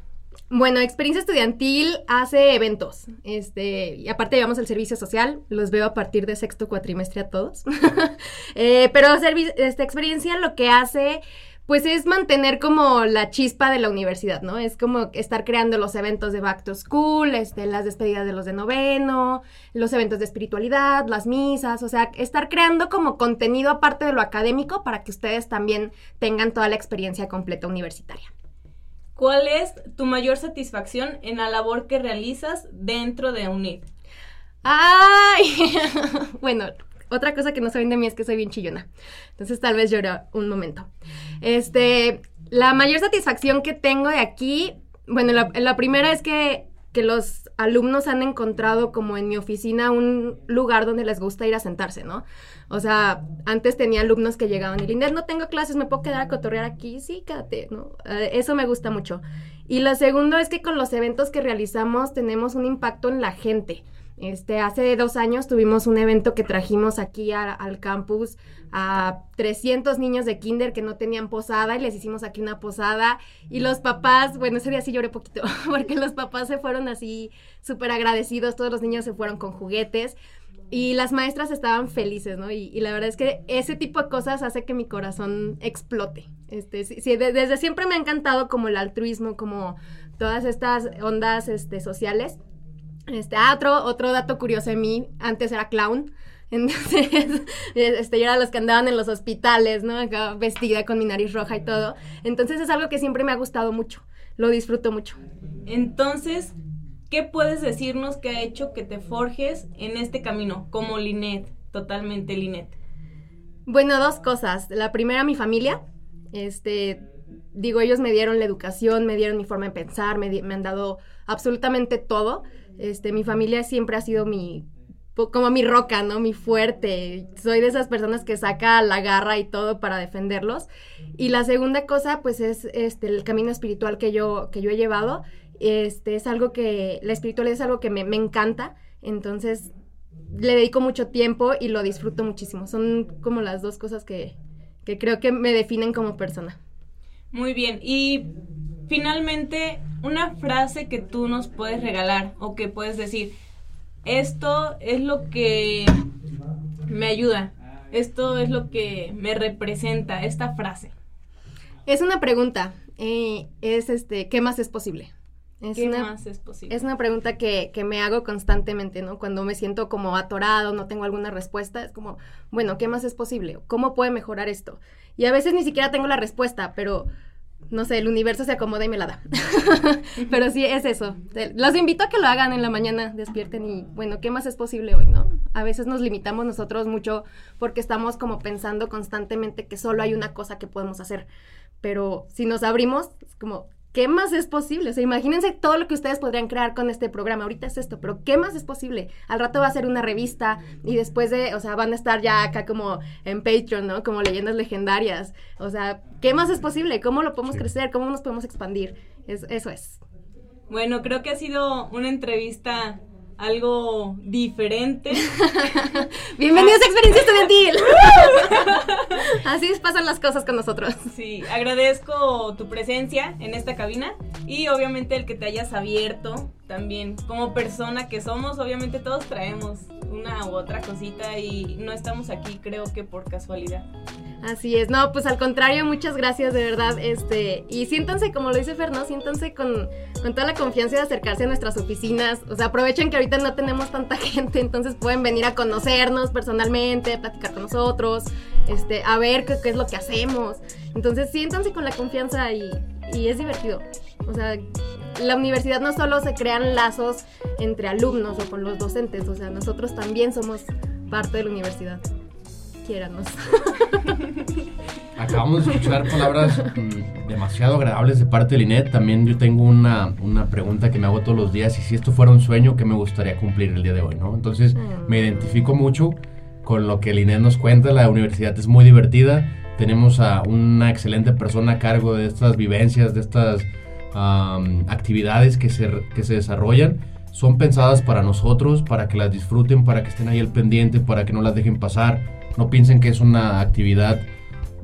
Bueno, Experiencia Estudiantil hace eventos, este, y aparte llevamos el servicio social, los veo a partir de sexto cuatrimestre a todos, [laughs] Eh, pero esta experiencia lo que hace, pues es mantener como la chispa de la universidad, ¿no? Es como estar creando los eventos de Back to School, este, las despedidas de los de noveno, los eventos de espiritualidad, las misas, o sea, estar creando como contenido aparte de lo académico para que ustedes también tengan toda la experiencia completa universitaria. ¿Cuál es tu mayor satisfacción en la labor que realizas dentro de UNIT? ¡Ay! [laughs] bueno, otra cosa que no saben de mí es que soy bien chillona. Entonces tal vez lloré un momento. Este, la mayor satisfacción que tengo de aquí, bueno, la primera es que, que los alumnos han encontrado como en mi oficina un lugar donde les gusta ir a sentarse, ¿no? O sea, antes tenía alumnos que llegaban y no tengo clases, ¿me puedo quedar a cotorrear aquí? Sí, quédate, ¿no? Eh, eso me gusta mucho. Y lo segundo es que con los eventos que realizamos tenemos un impacto en la gente. Este, hace dos años tuvimos un evento que trajimos aquí al campus a 300 niños de kinder que no tenían posada y les hicimos aquí una posada y los papás, bueno, ese día sí lloré poquito [laughs] porque los papás se fueron así súper agradecidos, todos los niños se fueron con juguetes y las maestras estaban felices, ¿no? Y, y la verdad es que ese tipo de cosas hace que mi corazón explote. Este, sí, sí, de- desde siempre me ha encantado como el altruismo, como todas estas ondas este, sociales. Este, ah, otro, otro dato curioso de mí, antes era clown. [laughs] Entonces, este, yo era los que andaban en los hospitales, ¿no? Acá vestida con mi nariz roja y todo. Entonces es algo que siempre me ha gustado mucho. Lo disfruto mucho. Entonces, ¿qué puedes decirnos que ha hecho que te forjes en este camino como Linet, totalmente Linet? Bueno, dos cosas. La primera, mi familia. Este, digo, ellos me dieron la educación, me dieron mi forma de pensar, me, di- me han dado absolutamente todo. Este, mi familia siempre ha sido mi, como mi roca, ¿no? Mi fuerte. Soy de esas personas que saca la garra y todo para defenderlos. Y la segunda cosa, pues, es este, el camino espiritual que yo, que yo he llevado. Este, es algo que, la espiritualidad es algo que me, me encanta. Entonces, le dedico mucho tiempo y lo disfruto muchísimo. Son como las dos cosas que, que creo que me definen como persona. Muy bien, y finalmente, una frase que tú nos puedes regalar o que puedes decir, esto es lo que me ayuda, esto es lo que me representa, esta frase. Es una pregunta. eh, es este, ¿qué más es posible? Es ¿Qué una, más es posible? Es una pregunta que, que me hago constantemente, ¿no? Cuando me siento como atorado, no tengo alguna respuesta, es como, bueno, ¿qué más es posible? ¿Cómo puede mejorar esto? Y a veces ni siquiera tengo la respuesta, pero no sé, el universo se acomoda y me la da. [laughs] pero sí, es eso. Los invito a que lo hagan en la mañana, despierten y, bueno, ¿qué más es posible hoy, no? A veces nos limitamos nosotros mucho porque estamos como pensando constantemente que solo hay una cosa que podemos hacer. Pero si nos abrimos, es como, ¿qué más es posible? O sea, imagínense todo lo que ustedes podrían crear con este programa. Ahorita es esto, pero ¿qué más es posible? Al rato va a ser una revista y después de, o sea, van a estar ya acá como en Patreon, ¿no? Como leyendas legendarias. O sea, ¿qué más es posible? ¿Cómo lo podemos crecer? ¿Cómo nos podemos expandir? Es, eso es. Bueno, creo que ha sido una entrevista algo diferente. [laughs] Bienvenidos a Experiencia Estudiantil. [laughs] Así pasan las cosas con nosotros. Sí, agradezco tu presencia en esta cabina y obviamente el que te hayas abierto también como persona que somos, obviamente todos traemos una u otra cosita y no estamos aquí creo que por casualidad. Así es, no, pues al contrario, muchas gracias de verdad, este, y siéntanse, como lo dice Fer, ¿no? Siéntanse con, con toda la confianza de acercarse a nuestras oficinas, o sea, aprovechen que ahorita no tenemos tanta [laughs] gente, entonces pueden venir a conocernos personalmente, platicar con nosotros, este, a ver qué, qué es lo que hacemos, entonces siéntanse con la confianza y, y es divertido, o sea, la universidad no solo se crean lazos entre alumnos o con los docentes, o sea, nosotros también somos parte de la universidad. Quiéranos. [laughs] Acabamos de escuchar palabras mm, demasiado agradables de parte de Linet. También yo tengo una, una pregunta que me hago todos los días y si esto fuera un sueño, ¿qué me gustaría cumplir el día de hoy? ¿no? Entonces me identifico mucho con lo que Linet nos cuenta. La universidad es muy divertida. Tenemos a una excelente persona a cargo de estas vivencias, de estas am, actividades que se, que se desarrollan. Son pensadas para nosotros, para que las disfruten, para que estén ahí al pendiente, para que no las dejen pasar. No piensen que es una actividad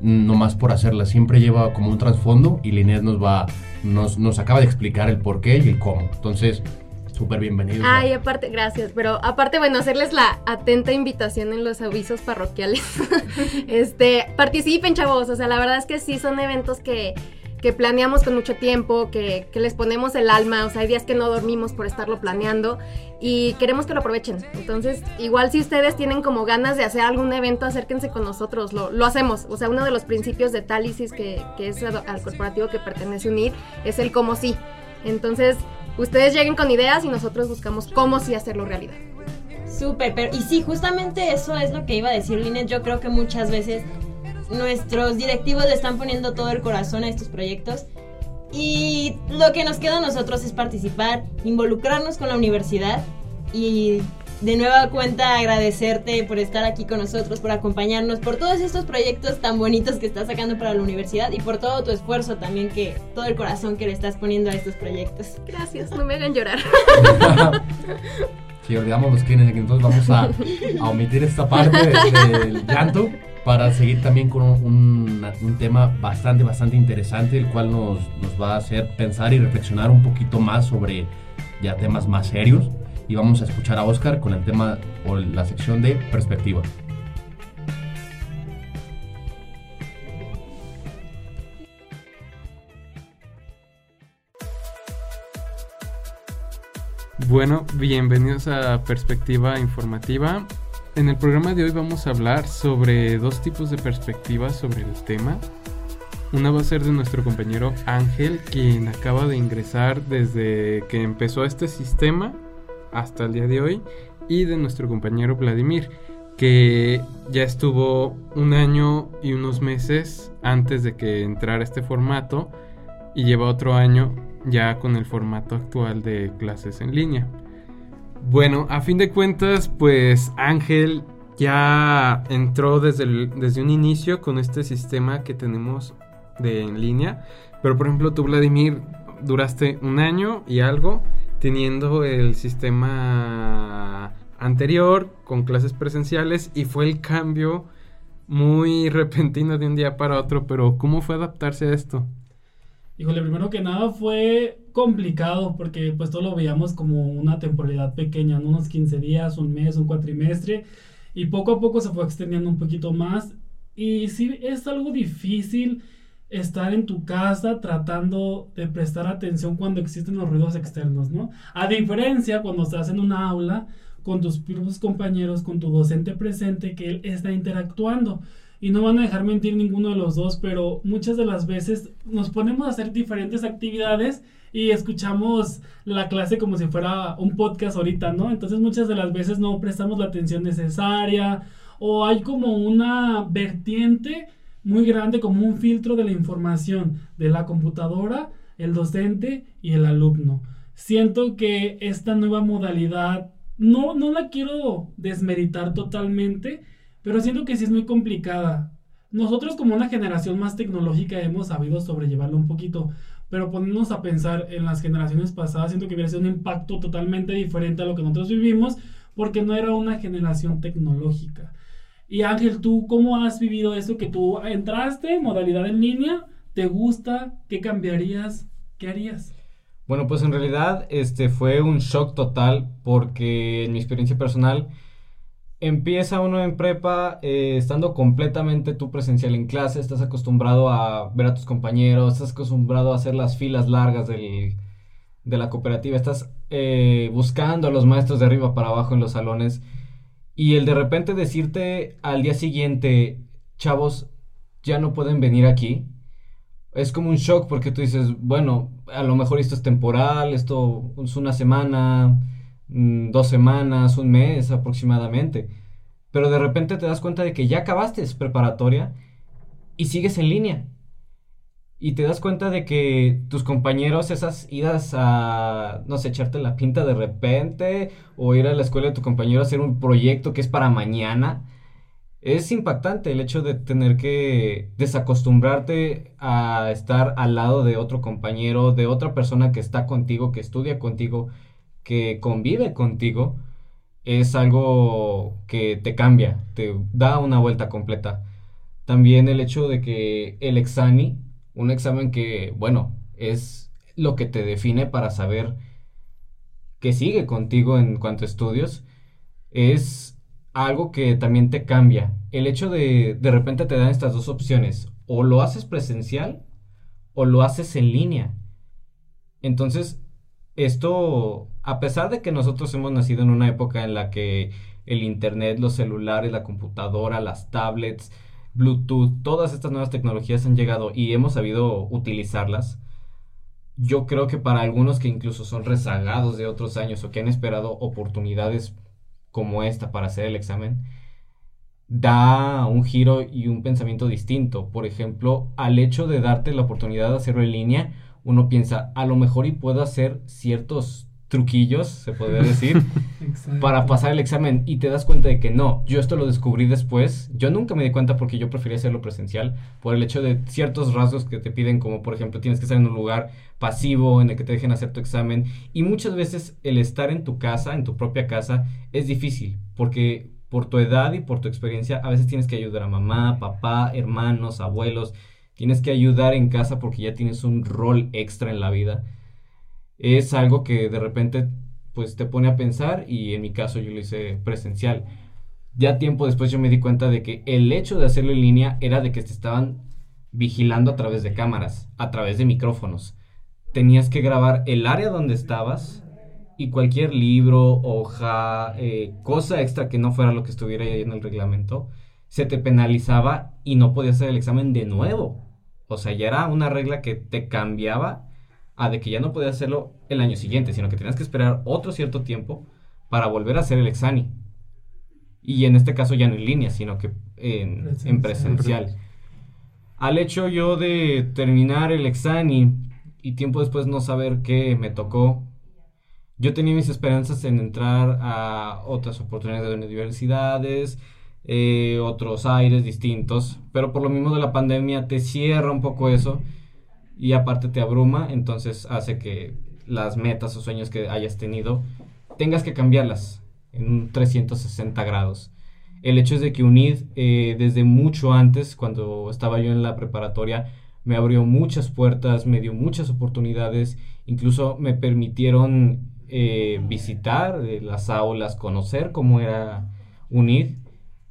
nomás por hacerla. Siempre lleva como un trasfondo y Linet nos va, nos, nos acaba de explicar el por qué y el cómo. Entonces, súper bienvenidos. Ay, aparte, gracias, pero aparte, bueno, hacerles la atenta invitación en los avisos parroquiales. [laughs] este, participen, chavos, o sea, la verdad es que sí son eventos que, que planeamos con mucho tiempo, que, que les ponemos el alma, o sea, hay días que no dormimos por estarlo planeando y queremos que lo aprovechen. Entonces, igual si ustedes tienen como ganas de hacer algún evento, acérquense con nosotros, lo, lo hacemos. O sea, uno de los principios de Talisis, que, que es al corporativo que pertenece UNIR, es el cómo sí. Entonces, ustedes lleguen con ideas y nosotros buscamos cómo sí hacerlo realidad. Súper, pero y sí, justamente eso es lo que iba a decir Linet. Yo creo que muchas veces nuestros directivos le están poniendo todo el corazón a estos proyectos y lo que nos queda a nosotros es participar, involucrarnos con la universidad y de nueva cuenta agradecerte por estar aquí con nosotros, por acompañarnos, por todos estos proyectos tan bonitos que estás sacando para la universidad y por todo tu esfuerzo también que todo el corazón que le estás poniendo a estos proyectos. Gracias, no me hagan llorar. [laughs] Si olvidamos los quiénes, entonces vamos a, omitir esta parte de- del llanto para seguir también con un tema bastante, bastante interesante, el cual nos, nos va a hacer pensar y reflexionar un poquito más sobre ya temas más serios. Y vamos a escuchar a Oscar con el tema o la sección de perspectiva. Bueno, bienvenidos a Perspectiva Informativa. En el programa de hoy vamos a hablar sobre dos tipos de perspectivas sobre el tema. Una va a ser de nuestro compañero Ángel, quien acaba de ingresar desde que empezó este sistema hasta el día de hoy, y de nuestro compañero Vladimir, que ya estuvo un año y unos meses antes de que entrara este formato y lleva otro año ya con el formato actual de clases en línea. Bueno, a fin de cuentas, pues Ángel ya entró desde, desde un inicio con este sistema que tenemos de en línea. Pero por ejemplo, tú, Vladimir, duraste un año y algo teniendo el sistema anterior con clases presenciales y fue el cambio muy [laughs] repentino de un día para otro. Pero ¿cómo fue adaptarse a esto? Híjole, primero que nada fue complicado porque pues todo lo veíamos como una temporalidad pequeña, ¿no? unos 15 días, un mes, un cuatrimestre y poco a poco se fue extendiendo un poquito más y sí es algo difícil estar en tu casa tratando de prestar atención cuando existen los ruidos externos, ¿no? A diferencia cuando estás en una aula con tus propios compañeros, con tu docente presente que él está interactuando y no van a dejar mentir ninguno de los dos, pero muchas de las veces nos ponemos a hacer diferentes actividades y escuchamos la clase como si fuera un podcast ahorita, ¿no? Entonces muchas de las veces no prestamos la atención necesaria o hay como una vertiente muy grande, como un filtro de la información de la computadora, el docente y el alumno. Siento que esta nueva modalidad no, no la quiero desmeritar totalmente, pero siento que sí es muy complicada. Nosotros como una generación más tecnológica hemos sabido sobrellevarlo un poquito, pero ponernos a pensar en las generaciones pasadas, siento que hubiera sido un impacto totalmente diferente a lo que nosotros vivimos, porque no era una generación tecnológica. Y Ángel, ¿tú cómo has vivido esto? Que tú entraste, modalidad en línea, ¿te gusta? ¿Qué cambiarías? ¿Qué harías? Bueno, pues en realidad este fue un shock total porque en mi experiencia personal empieza uno en prepa eh, estando completamente tú presencial en clase, estás acostumbrado a ver a tus compañeros, estás acostumbrado a hacer las filas largas del, de la cooperativa, estás eh, buscando a los maestros de arriba para abajo en los salones y el de repente decirte al día siguiente, chavos, ya no pueden venir aquí, es como un shock porque tú dices, bueno, a lo mejor esto es temporal, esto es una semana, mm, dos semanas, un mes aproximadamente. Pero de repente te das cuenta de que ya acabaste preparatoria y sigues en línea. Y te das cuenta de que tus compañeros, esas idas a, no sé, echarte la pinta de repente, o ir a la escuela de tu compañero a hacer un proyecto que es para mañana, es impactante el hecho de tener que desacostumbrarte a estar al lado de otro compañero, de otra persona que está contigo, que estudia contigo, que convive contigo, es algo que te cambia, te da una vuelta completa. También el hecho de que el exani, un examen que, bueno, es lo que te define para saber que sigue contigo en cuanto a estudios, es algo que también te cambia. El hecho de de repente te dan estas dos opciones, o lo haces presencial o lo haces en línea. Entonces, esto, a pesar de que nosotros hemos nacido en una época en la que el internet, los celulares, la computadora, las tablets, Bluetooth, todas estas nuevas tecnologías han llegado y hemos sabido utilizarlas, yo creo que para algunos que incluso son rezagados de otros años o que han esperado oportunidades como esta para hacer el examen, da un giro y un pensamiento distinto. Por ejemplo, al hecho de darte la oportunidad de hacerlo en línea, uno piensa, a lo mejor y puedo hacer ciertos truquillos, se podría decir, [laughs] para pasar el examen y te das cuenta de que no, yo esto lo descubrí después, yo nunca me di cuenta porque yo prefería hacerlo presencial por el hecho de ciertos rasgos que te piden como por ejemplo tienes que estar en un lugar pasivo en el que te dejen hacer tu examen. Y muchas veces el estar en tu casa, en tu propia casa, es difícil porque por tu edad y por tu experiencia a veces tienes que ayudar a mamá, papá, hermanos, abuelos, tienes que ayudar en casa porque ya tienes un rol extra en la vida es algo que de repente pues te pone a pensar y en mi caso yo lo hice presencial. Ya tiempo después yo me di cuenta de que el hecho de hacerlo en línea era de que te estaban vigilando a través de cámaras, a través de micrófonos. Tenías que grabar el área donde estabas y cualquier libro, hoja, eh, cosa extra que no fuera lo que estuviera ahí en el reglamento, se te penalizaba y no podías hacer el examen de nuevo. O sea, ya era una regla que te cambiaba a de que ya no podías hacerlo el año siguiente, sino que tenías que esperar otro cierto tiempo para volver a hacer el examen. Y en este caso ya no en línea, sino que en presencial. En presencial. Al hecho yo de terminar el examen y tiempo después no saber qué me tocó, yo tenía mis esperanzas en entrar a otras oportunidades de universidades, eh, otros aires distintos, pero por lo mismo de la pandemia te cierra un poco eso y aparte te abruma, entonces hace que las metas o sueños que hayas tenido tengas que cambiarlas en un 360 grados. El hecho es de que UNID eh, desde mucho antes, cuando estaba yo en la preparatoria, me abrió muchas puertas, me dio muchas oportunidades, incluso me permitieron eh, visitar eh, las aulas, conocer cómo era UNID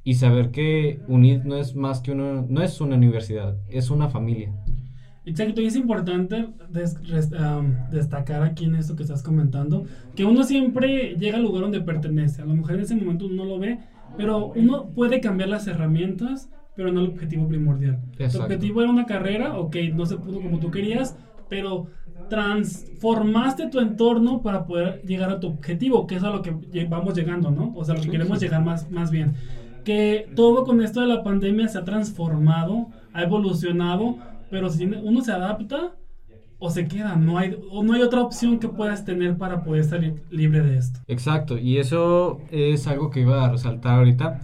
y saber que UNID no es más que una, no es una universidad, es una familia. Exacto, y es importante destacar aquí en esto que estás comentando, que uno siempre llega al lugar donde pertenece. A lo mejor en ese momento uno no lo ve, pero uno puede cambiar las herramientas, pero no el objetivo primordial. El objetivo era una carrera, ok, no se pudo como tú querías, pero transformaste tu entorno para poder llegar a tu objetivo, que es a lo que vamos llegando, ¿no? O sea, lo que queremos llegar más, más bien. Que todo con esto de la pandemia se ha transformado, ha evolucionado pero si uno se adapta o se queda, no hay, o no hay otra opción que puedas tener para poder salir libre de esto. Exacto, y eso es algo que iba a resaltar ahorita,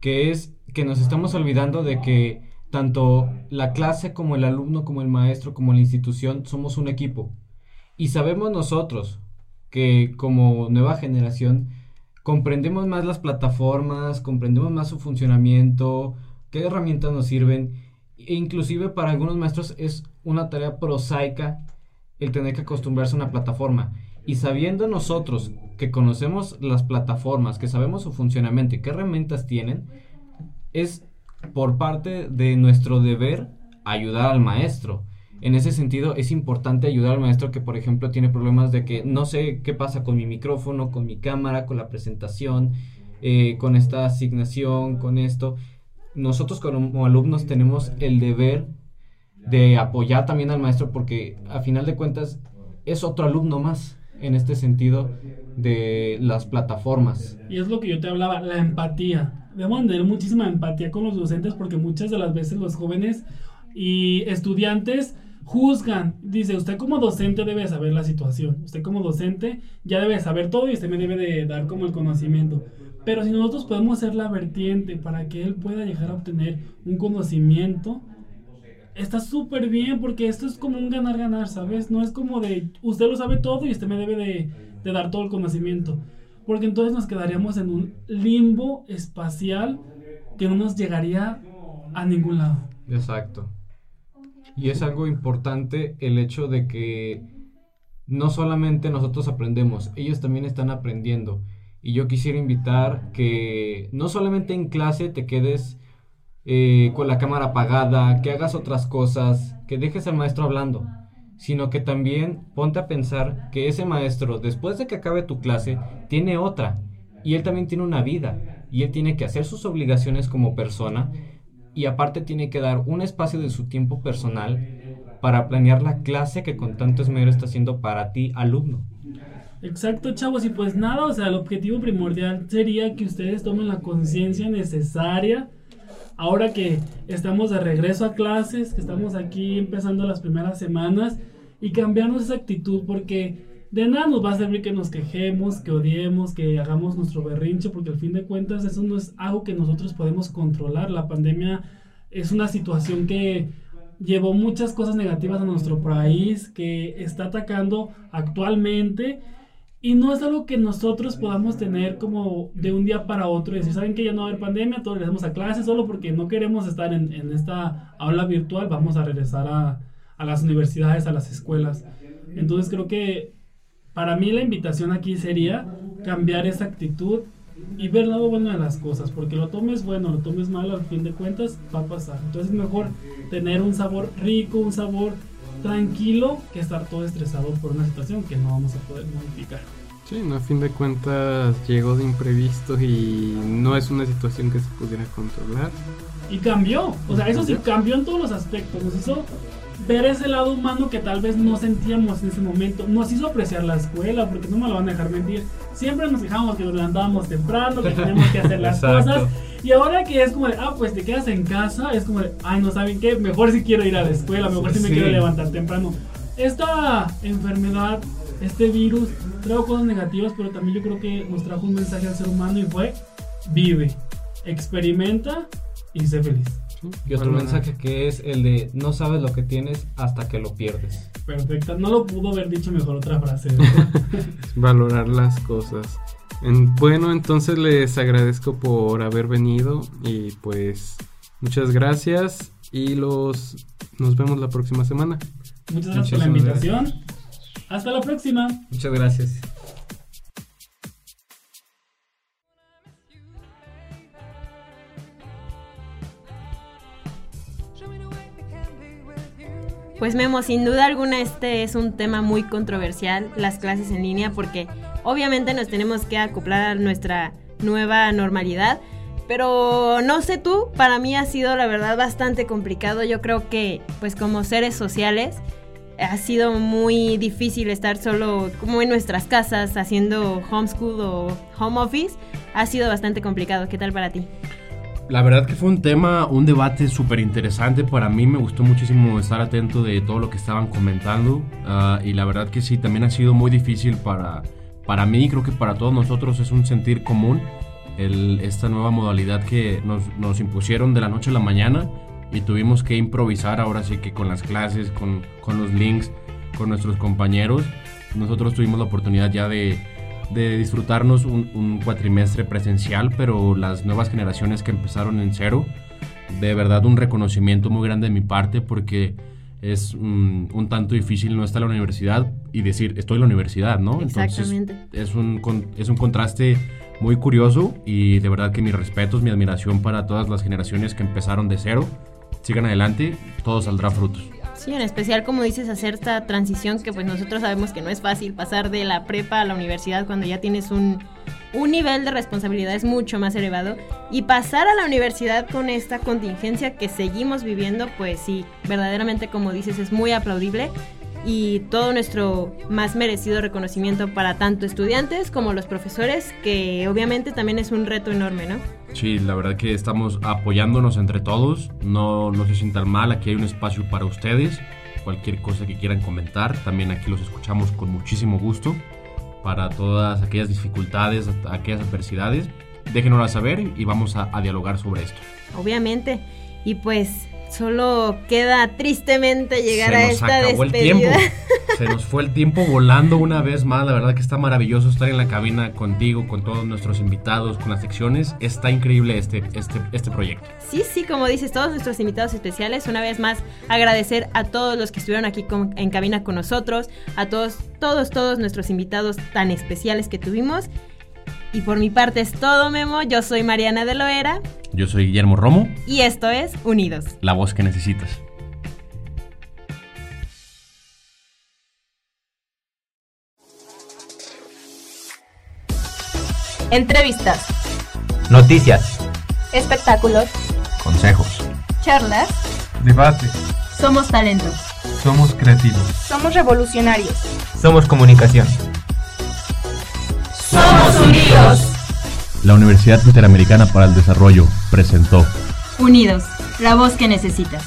que es que nos estamos olvidando de que tanto la clase como el alumno, como el maestro, como la institución, somos un equipo. Y sabemos nosotros que como nueva generación comprendemos más las plataformas, comprendemos más su funcionamiento, qué herramientas nos sirven e inclusive para algunos maestros es una tarea prosaica el tener que acostumbrarse a una plataforma. Y sabiendo nosotros que conocemos las plataformas, que sabemos su funcionamiento y qué herramientas tienen, es por parte de nuestro deber ayudar al maestro. En ese sentido, es importante ayudar al maestro que, por ejemplo, tiene problemas de que no sé qué pasa con mi micrófono, con mi cámara, con la presentación, eh, con esta asignación, con esto. Nosotros como alumnos tenemos el deber de apoyar también al maestro porque a final de cuentas es otro alumno más en este sentido de las plataformas. Y es lo que yo te hablaba, la empatía. Debemos tener muchísima empatía con los docentes porque muchas de las veces los jóvenes y estudiantes juzgan. Dice, usted como docente debe saber la situación. Usted como docente ya debe saber todo y usted me debe de dar como el conocimiento. Pero si nosotros podemos ser la vertiente para que él pueda llegar a obtener un conocimiento, está súper bien porque esto es como un ganar-ganar, ¿sabes? No es como de, usted lo sabe todo y usted me debe de, de dar todo el conocimiento. Porque entonces nos quedaríamos en un limbo espacial que no nos llegaría a ningún lado. Exacto. Y es algo importante el hecho de que no solamente nosotros aprendemos, ellos también están aprendiendo. Y yo quisiera invitar que no solamente en clase te quedes eh, con la cámara apagada, que hagas otras cosas, que dejes al maestro hablando, sino que también ponte a pensar que ese maestro, después de que acabe tu clase, tiene otra, y él también tiene una vida, y él tiene que hacer sus obligaciones como persona, y aparte tiene que dar un espacio de su tiempo personal para planear la clase que con tanto esmero está haciendo para ti, alumno. Exacto, chavos, y pues nada, o sea, el objetivo primordial sería que ustedes tomen la conciencia necesaria ahora que estamos de regreso a clases, que estamos aquí empezando las primeras semanas y cambiarnos esa actitud porque de nada nos va a servir que nos quejemos, que odiemos, que hagamos nuestro berrinche, porque al fin de cuentas eso no es algo que nosotros podemos controlar. La pandemia es una situación que llevó muchas cosas negativas a nuestro país, que está atacando actualmente y no es algo que nosotros podamos tener como de un día para otro y decir, ¿saben que ya no va a haber pandemia? Todos regresamos a clases solo porque no queremos estar en, en esta aula virtual, vamos a regresar a, a, las universidades, a las escuelas. Entonces creo que para mí la invitación aquí sería cambiar esa actitud y ver bueno de las cosas, porque lo tomes bueno, lo tomes mal, al fin de cuentas va a pasar. Entonces es mejor tener un sabor rico, un sabor tranquilo que estar todo estresado por una situación que no vamos a poder modificar. Sí, no, a fin de cuentas llegó de imprevisto y no es una situación que se pudiera controlar. Y cambió, o sea, eso sí cambió en todos los aspectos, nos hizo ver ese lado humano que tal vez no sentíamos en ese momento, nos hizo apreciar la escuela, porque no me lo van a dejar mentir, siempre nos quejamos que nos levantábamos temprano, que tenemos que hacer las [laughs] cosas, y ahora que es como de, ah, pues te quedas en casa, es como de, ay, no saben qué, mejor si quiero ir a la escuela, mejor si me quiero levantar temprano. Esta enfermedad, este virus, trajo cosas negativas, pero también yo creo que nos trajo un mensaje al ser humano y fue, vive, experimenta y sé feliz. Y otro mensaje que es el de no sabes lo que tienes hasta que lo pierdes. Perfecto, no lo pudo haber dicho mejor otra frase. [laughs] Valorar las cosas. Bueno, entonces les agradezco por haber venido y pues muchas gracias y los nos vemos la próxima semana. Muchas gracias por la invitación. Hasta la próxima. Muchas gracias. Pues Memo, sin duda alguna este es un tema muy controversial, las clases en línea, porque obviamente nos tenemos que acoplar a nuestra nueva normalidad. Pero no sé tú, para mí ha sido la verdad bastante complicado. Yo creo que pues como seres sociales ha sido muy difícil estar solo como en nuestras casas haciendo homeschool o home office. Ha sido bastante complicado. ¿Qué tal para ti? La verdad que fue un tema, un debate súper interesante. Para mí me gustó muchísimo estar atento de todo lo que estaban comentando. Uh, y la verdad que sí, también ha sido muy difícil para, para mí creo que para todos nosotros es un sentir común el, esta nueva modalidad que nos, nos, impusieron de la noche a la mañana y tuvimos que improvisar ahora sí que con las clases, con, con los links, con nuestros compañeros. Nosotros tuvimos la oportunidad ya de de disfrutarnos un, cuatrimestre presencial, pero las nuevas generaciones que empezaron en cero, de verdad un reconocimiento muy grande de mi parte porque es un tanto difícil no estar en la universidad y decir, estoy en la universidad, ¿no? Exactamente. Entonces, es un, es un contraste muy curioso y de verdad que mis respetos, mi admiración para todas las generaciones que empezaron de cero. Sigan adelante, todo saldrá frutos. Sí, en especial como dices, hacer esta transición que pues nosotros sabemos que no es fácil pasar de la prepa a la universidad cuando ya tienes un, un nivel de responsabilidades mucho más elevado. Y pasar a la universidad con esta contingencia que seguimos viviendo, pues sí, verdaderamente como dices es muy aplaudible y todo nuestro más merecido reconocimiento para tanto estudiantes como los profesores, que obviamente también es un reto enorme, ¿no? Sí, la verdad que estamos apoyándonos entre todos. No, no se sientan mal, aquí hay un espacio para ustedes. Cualquier cosa que quieran comentar, también aquí los escuchamos con muchísimo gusto. Para todas aquellas dificultades, aquellas adversidades, déjenoslas saber y vamos a, a dialogar sobre esto. Obviamente. Y pues solo queda tristemente llegar Se a nos esta acabó el despedida. tiempo. [laughs] Se nos fue el tiempo volando una vez más. La verdad que está maravilloso estar en la cabina contigo, con todos nuestros invitados, con las secciones. Está increíble este, este, este proyecto. Sí, sí, como dices, todos nuestros invitados especiales, una vez más agradecer a todos los que estuvieron aquí con- en cabina con nosotros, a todos, todos, todos nuestros invitados tan especiales que tuvimos. Y por mi parte es todo, Memo. Yo soy Mariana de Loera Yo soy Guillermo Romo, y esto es Unidos. la voz que necesitas. Entrevistas, Noticias. Espectáculos. Consejos. charlas, Debate. somos talento. Somos creativos. Somos revolucionarios. Somos comunicación. ¡Somos unidos! La Universidad Interamericana para el Desarrollo presentó Unidos, la voz que necesitas.